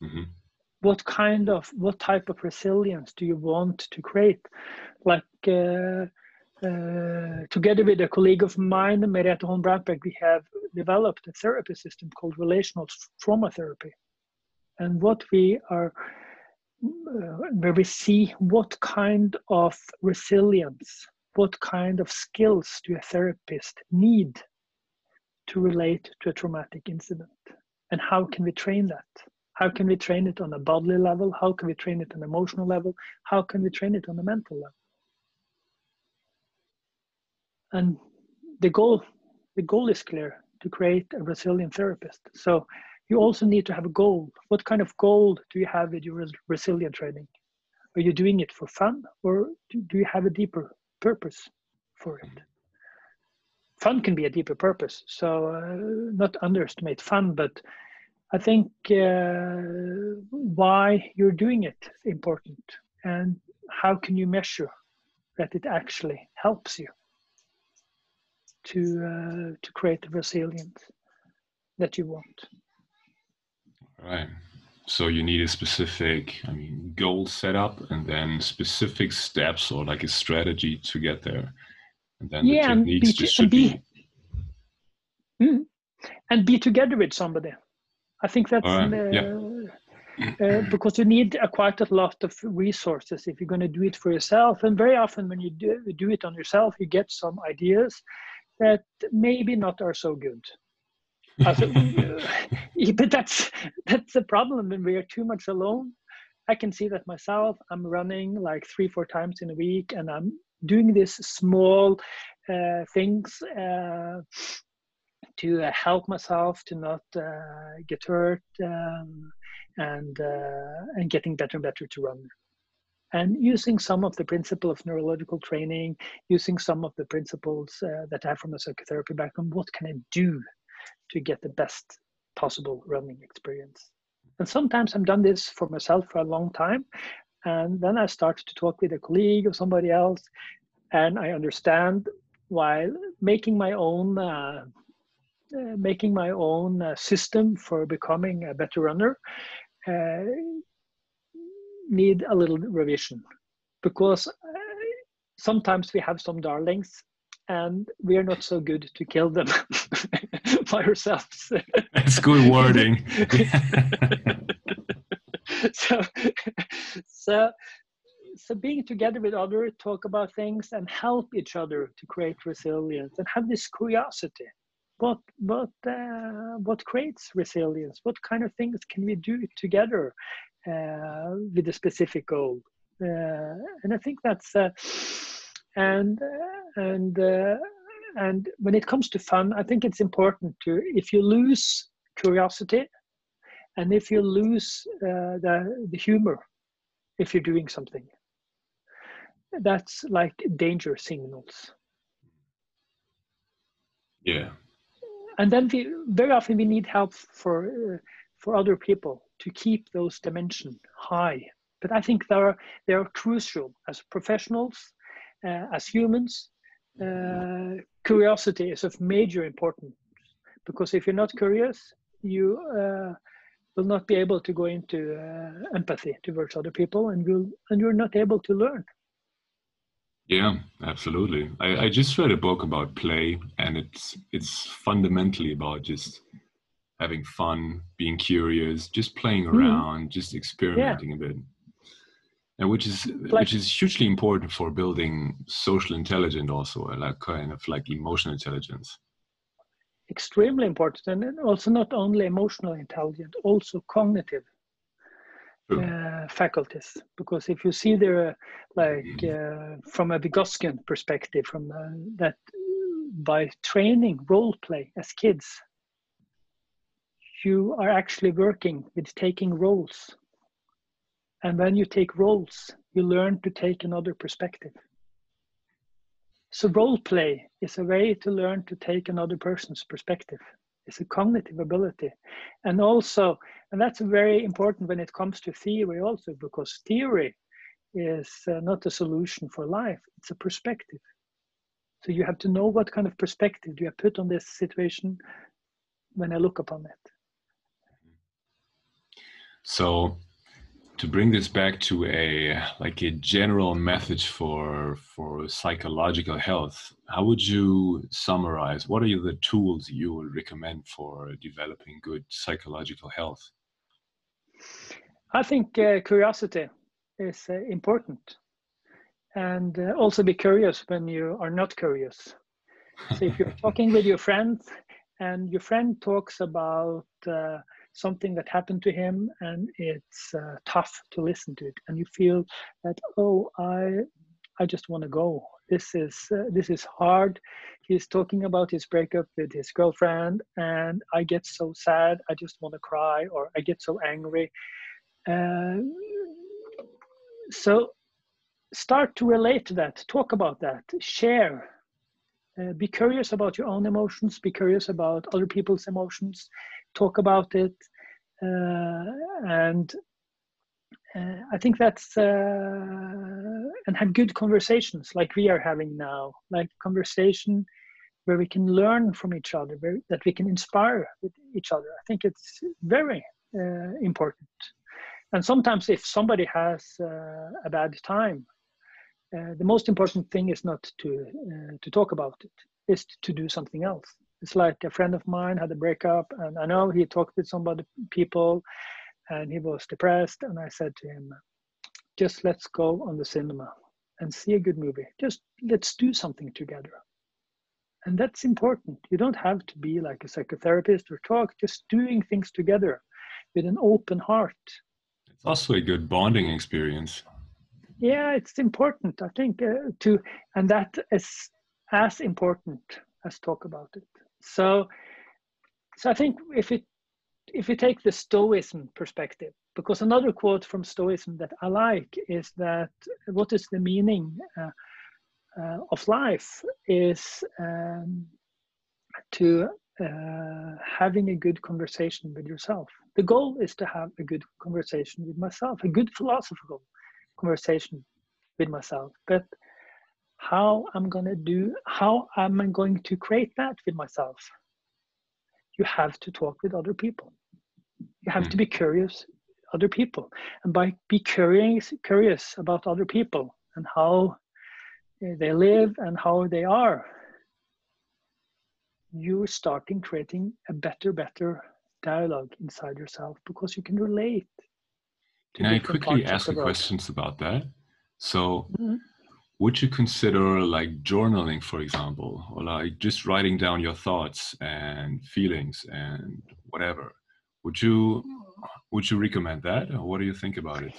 Mm-hmm. What kind of what type of resilience do you want to create? Like uh, uh, together with a colleague of mine, Merete Holm we have developed a therapy system called relational trauma therapy. And what we are uh, where we see what kind of resilience, what kind of skills do a therapist need to relate to a traumatic incident, and how can we train that? How can we train it on a bodily level? How can we train it on an emotional level? How can we train it on a mental level? And the goal, the goal is clear to create a resilient therapist. So you also need to have a goal. What kind of goal do you have with your resilient training? Are you doing it for fun or do you have a deeper purpose for it? Fun can be a deeper purpose, so uh, not underestimate fun, but I think uh, why you're doing it is important and how can you measure that it actually helps you to uh, to create the resilience that you want. Right. So you need a specific, I mean, goal set up and then specific steps or like a strategy to get there. And then yeah, the techniques and be, just should be. be mm, and be together with somebody. I think that's right. uh, yeah. uh, because you need a quite a lot of resources if you're going to do it for yourself. And very often, when you do, do it on yourself, you get some ideas that maybe not are so good. Alltså, but that's that's the problem when we are too much alone. I can see that myself. I'm running like three, four times in a week, and I'm doing these small uh, things uh, to uh, help myself to not uh, get hurt. Um, and uh, and getting better and better to run and using some of the principle of neurological training using some of the principles uh, that i have from a psychotherapy background what can i do to get the best possible running experience and sometimes i've done this for myself for a long time and then i start to talk with a colleague or somebody else and i understand while making my own uh, making my own uh, system for becoming a better runner uh, need a little revision because sometimes we have some darlings and we are not so good to kill them by ourselves. That's good wording. so, so, so being together with others, talk about things and help each other to create resilience and have this curiosity. What what uh, what creates resilience? What kind of things can we do together uh, with a specific goal? Uh, and I think that's uh, and uh, and uh, and when it comes to fun, I think it's important to if you lose curiosity and if you lose the, the humor if you're doing something that's like danger signals yeah and then we very often we need help for uh, for other people to keep those dimension high. But i think they are they are crucial as professionals uh, as humans. Uh, curiosity is of major importance because if you're not curious you uh, will not be able to go into uh, empathy towards other people and will and you're not able to learn yeah absolutely I, I just read a book about play and it's it's fundamentally about just having fun being curious just playing hmm. around mm. just experimenting yeah. a bit and which is like, which is hugely important for building social intelligence also like kind of like emotional intelligence extremely important and also not only emotional intelligence also cognitive uh, faculties because if you see there like uh, from a Vygotskian perspective from uh, that by training role play as kids you are actually working with taking roles. And when you take roles you learn to take another perspective. So role play is a way to learn to take another person's perspective. It's a cognitive ability. And also, and that's very important when it comes to theory also, because theory is uh, not a solution for life, it's a perspective. So you have to know what kind of perspective do you put on this situation when I look upon it. So to bring this back to a like a general method for for psychological health how would you summarize what are the tools you would recommend for developing good psychological health? I think uh, curiosity is uh, important. And uh, also be curious when you are not curious. So if you're talking with your friend and your friend talks about uh, something that happened to him and it's uh, tough to listen to it. And you feel that oh i i just want to go. This is uh, this is hard. He's talking about his breakup with his girlfriend and i get so sad. I just want to cry or i get so angry. Uh, so start to relate to that. Talk about that. Share. Uh, be curious about your own emotions. Be curious about other people's emotions talk about it, uh, and uh, I think that's uh, and have good conversations like we are having now, like conversation where we can learn from each other, where, that we can inspire each other. I think it's very uh, important. And sometimes, if somebody has uh, a bad time, uh, the most important thing is not to to talk about it; is to do something else. It's like a friend of mine had a breakup, and I know he talked with some other people, and he was depressed. And I said to him, "Just let's go on the cinema and see a good movie. Just let's do something together." And that's important. You don't have to be like a psychotherapist or talk. Just doing things together with an open heart. It's also a good bonding experience. Yeah, it's important. I think uh, to, and that is as important as talk about it. So, so I think if it if you take the Stoicism perspective, because another quote from Stoicism that I like is that what is the meaning uh, uh, of life is um, to uh, having a good conversation with yourself. The goal is to have a good conversation with myself, a good philosophical conversation with myself. But how I'm going to do, how am I going to create that with myself? You have to talk with other people. You have to be curious other people. And by be curious, curious about other people and how they live and how they are, you're starting creating a better, better dialogue inside yourself because you can relate. Can I quickly ask questions about that? So, mm-hmm. Would you consider like journaling, for example, or like just writing down your thoughts and feelings and whatever? Would you would you recommend that, or what do you think about it?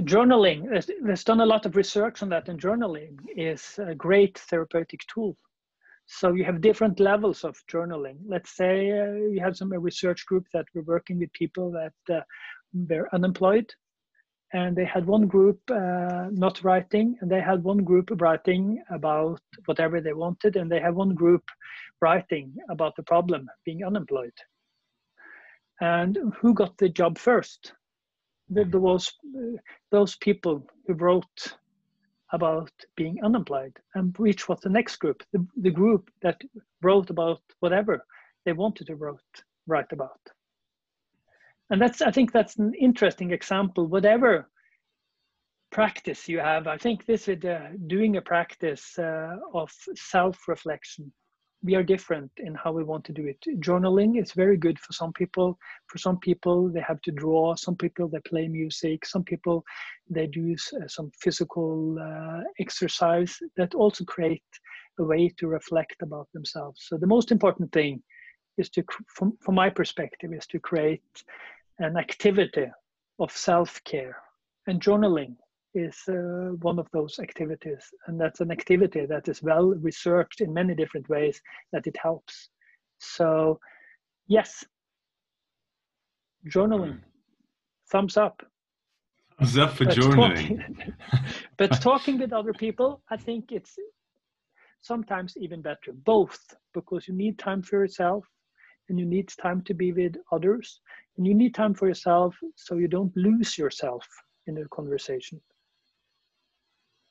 Journaling. There's, there's done a lot of research on that, and journaling is a great therapeutic tool. So you have different levels of journaling. Let's say uh, you have some research group that we're working with people that uh, were unemployed, and they had one group uh, not writing, and they had one group writing about whatever they wanted, and they had one group writing about the problem being unemployed. And who got the job first? The, those those people who wrote about being unemployed and which was the next group the, the group that wrote about whatever they wanted to wrote, write about and that's i think that's an interesting example whatever practice you have i think this is uh, doing a practice uh, of self-reflection we are different in how we want to do it. Journaling is very good for some people. For some people, they have to draw. Some people they play music. Some people they do uh, some physical uh, exercise that also create a way to reflect about themselves. So the most important thing is to, from, from my perspective, is to create an activity of self-care. And journaling is uh, one of those activities. And that's an activity that is well researched in many different ways that it helps. So, yes, journaling, mm. thumbs up. Thumbs up for but journaling. Talking, but talking with other people, I think it's sometimes even better, both because you need time for yourself and you need time to be with others and you need time for yourself so you don't lose yourself in the conversation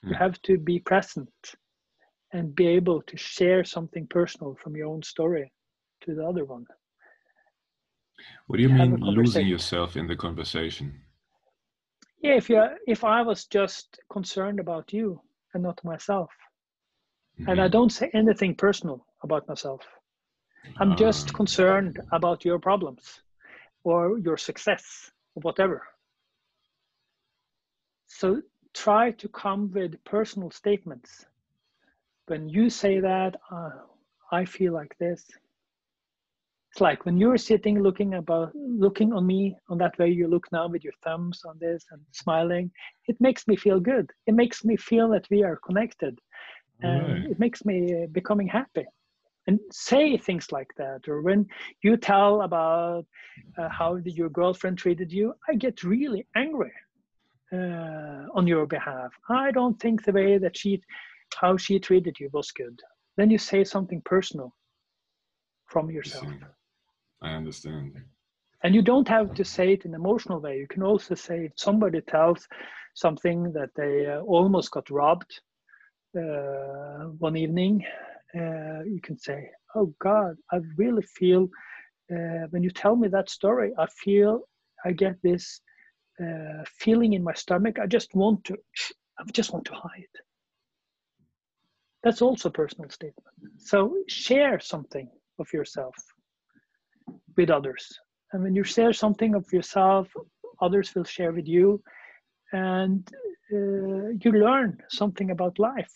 you have to be present and be able to share something personal from your own story to the other one. What do you, you mean losing yourself in the conversation? Yeah, if you if I was just concerned about you and not myself, mm-hmm. and I mm-hmm. don't say anything personal about myself, I'm uh, just concerned about your problems or your success or whatever. So try to come with personal statements. When you say that, uh, I feel like this. It's like when you're sitting looking about looking on me on that way you look now with your thumbs on this and smiling. It makes me feel good. It makes me feel that we are connected, and right. it makes me becoming happy and say things like that or when you tell about uh, how your girlfriend treated you i get really angry uh, on your behalf. I don't think the way that she, how she treated you was good. Then you say something personal from yourself. I understand. And you don't have to say it in an emotional way. You can also say if somebody tells something that they uh, almost got robbed uh, one evening, uh, you can say, "Oh God, I really feel." Uh, when you tell me that story, I feel I get this uh, feeling in my stomach. I just want to, I just want to hide. That's also a personal statement. So share something of yourself with others. And when you share something of yourself, others will share with you, and uh, you learn something about life.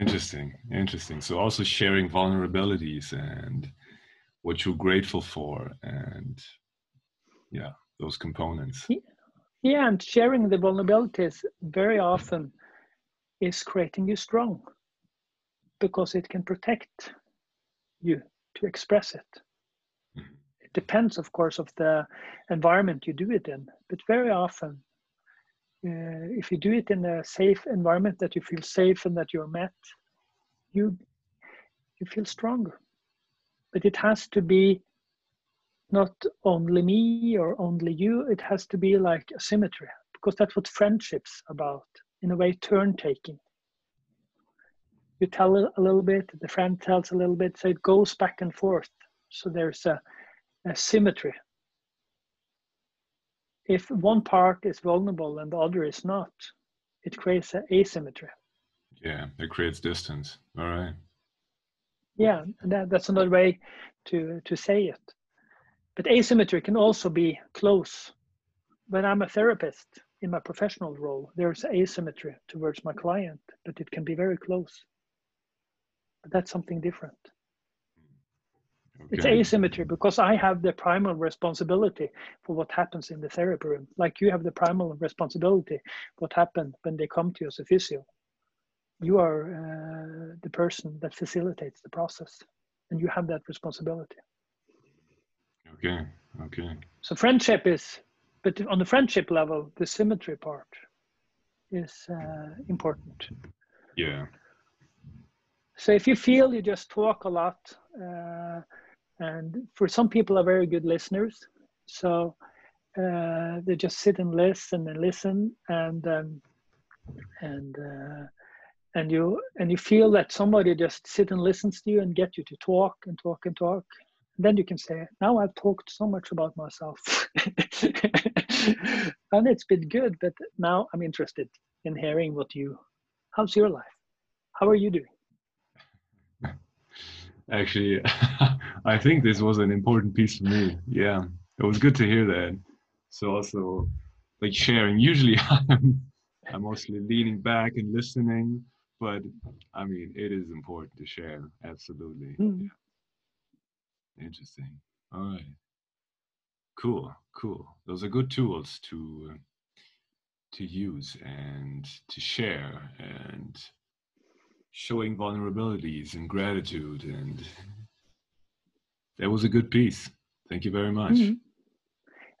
Interesting, interesting. So also sharing vulnerabilities and what you're grateful for and yeah those components yeah and sharing the vulnerabilities very often is creating you strong because it can protect you to express it mm-hmm. it depends, of course, of the environment you do it in. But very often, Uh, if you do it in a safe environment that you feel safe and that you're met, you you feel stronger. But it has to be not only me or only you. It has to be like a symmetry because that's what friendship's about. In a way, turn taking. You tell a little bit, the friend tells a little bit, so it goes back and forth. So there's a, a symmetry if one part is vulnerable and the other is not, it creates an asymmetry. Yeah, it creates distance. All right. Yeah, that, that's another way to, to say it. But asymmetry can also be close. When I'm a therapist in my professional role, there's asymmetry towards my client, but it can be very close. But that's something different. Okay. It's asymmetry because I have the primal responsibility for what happens in the therapy room. Like you have the primal responsibility what happened when they come to you as a physio. You are uh, the person that facilitates the process, and you have that responsibility. Okay. Okay. So friendship is, but on the friendship level, the symmetry part is uh, important. Yeah. So if you feel you just talk a lot, uh, and for some people are very good listeners. So uh, they just sit and listen and listen and um, and uh, and you and you feel that somebody just sit and listens to you and get you to talk and talk and talk. Then you can say now i've talked so much about myself. And it's been good but now i'm interested in hearing what you how's your life? How are you doing? Actually i think this was an important piece for me. Yeah. It was good to hear that. So also like sharing. Usually i'm i'm mostly leaning back and listening but i mean it is important to share. Absolutely. Mm. yeah. interesting. All right. Cool. Cool. Those are good tools to to use and to share and showing vulnerabilities and gratitude and that was a good piece. Thank you very much. Mm-hmm.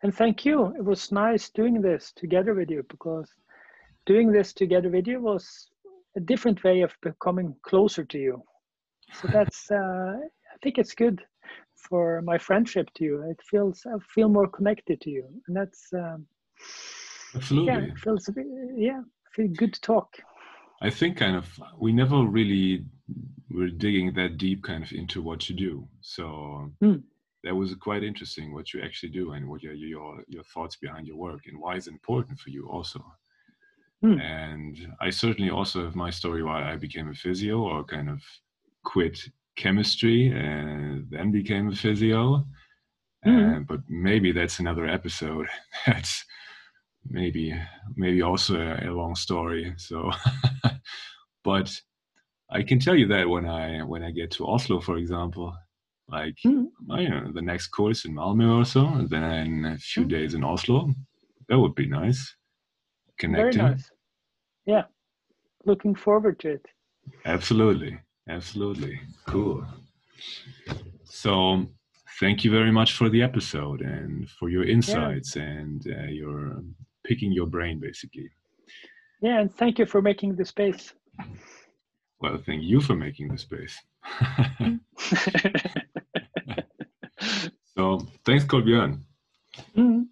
and thank you. It was nice doing this together with you because doing this together with you was a different way of becoming closer to you. So that's uh, i think it's good for my friendship to you. It feels i feel more connected to you. And that's um, absolutely. yeah it feels yeah feel good to talk I think kind of we never really were digging that deep kind of into what you do. So mm. that was quite interesting what you actually do and what your your your thoughts behind your work and why it's important for you also. Mm. And I certainly also have my story why I became a physio or kind of quit chemistry and then became a physio. Mm. Uh, but maybe that's another episode. that's maybe maybe also a, a long story so. But i can tell you that when i when i get to oslo for example like mm. you know the next course in malmö or so and then a few mm. days in oslo. That would be nice. Connecting. Very nice. yeah. Looking forward to it. Absolutely. Absolutely. Cool. So thank you very much for the episode and for your insights yeah. and uh, your picking your brain basically yeah and thank you for making the space well thank you for making the space so thanks Kolbjörn mhm.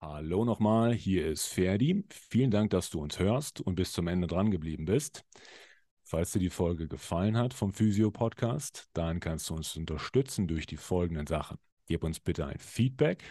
Hallo nochmal, hier ist Ferdi. Vielen Dank, dass du uns hörst und bis zum Ende dran geblieben bist. Falls dir die Folge gefallen hat vom Physio Podcast, dann kannst du uns unterstützen durch die folgenden Sachen. Gib uns bitte ein Feedback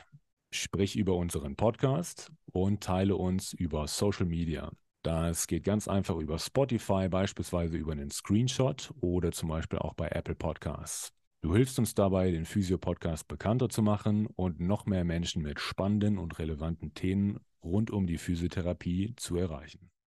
sprich über unseren Podcast und teile uns über Social Media. Das geht ganz einfach über Spotify, beispielsweise über einen Screenshot oder zum Beispiel auch bei Apple Podcasts. Du hilfst uns dabei, den Physio-Podcast bekannter zu machen und noch mehr Menschen mit spannenden und relevanten Themen rund um die Physiotherapie zu erreichen.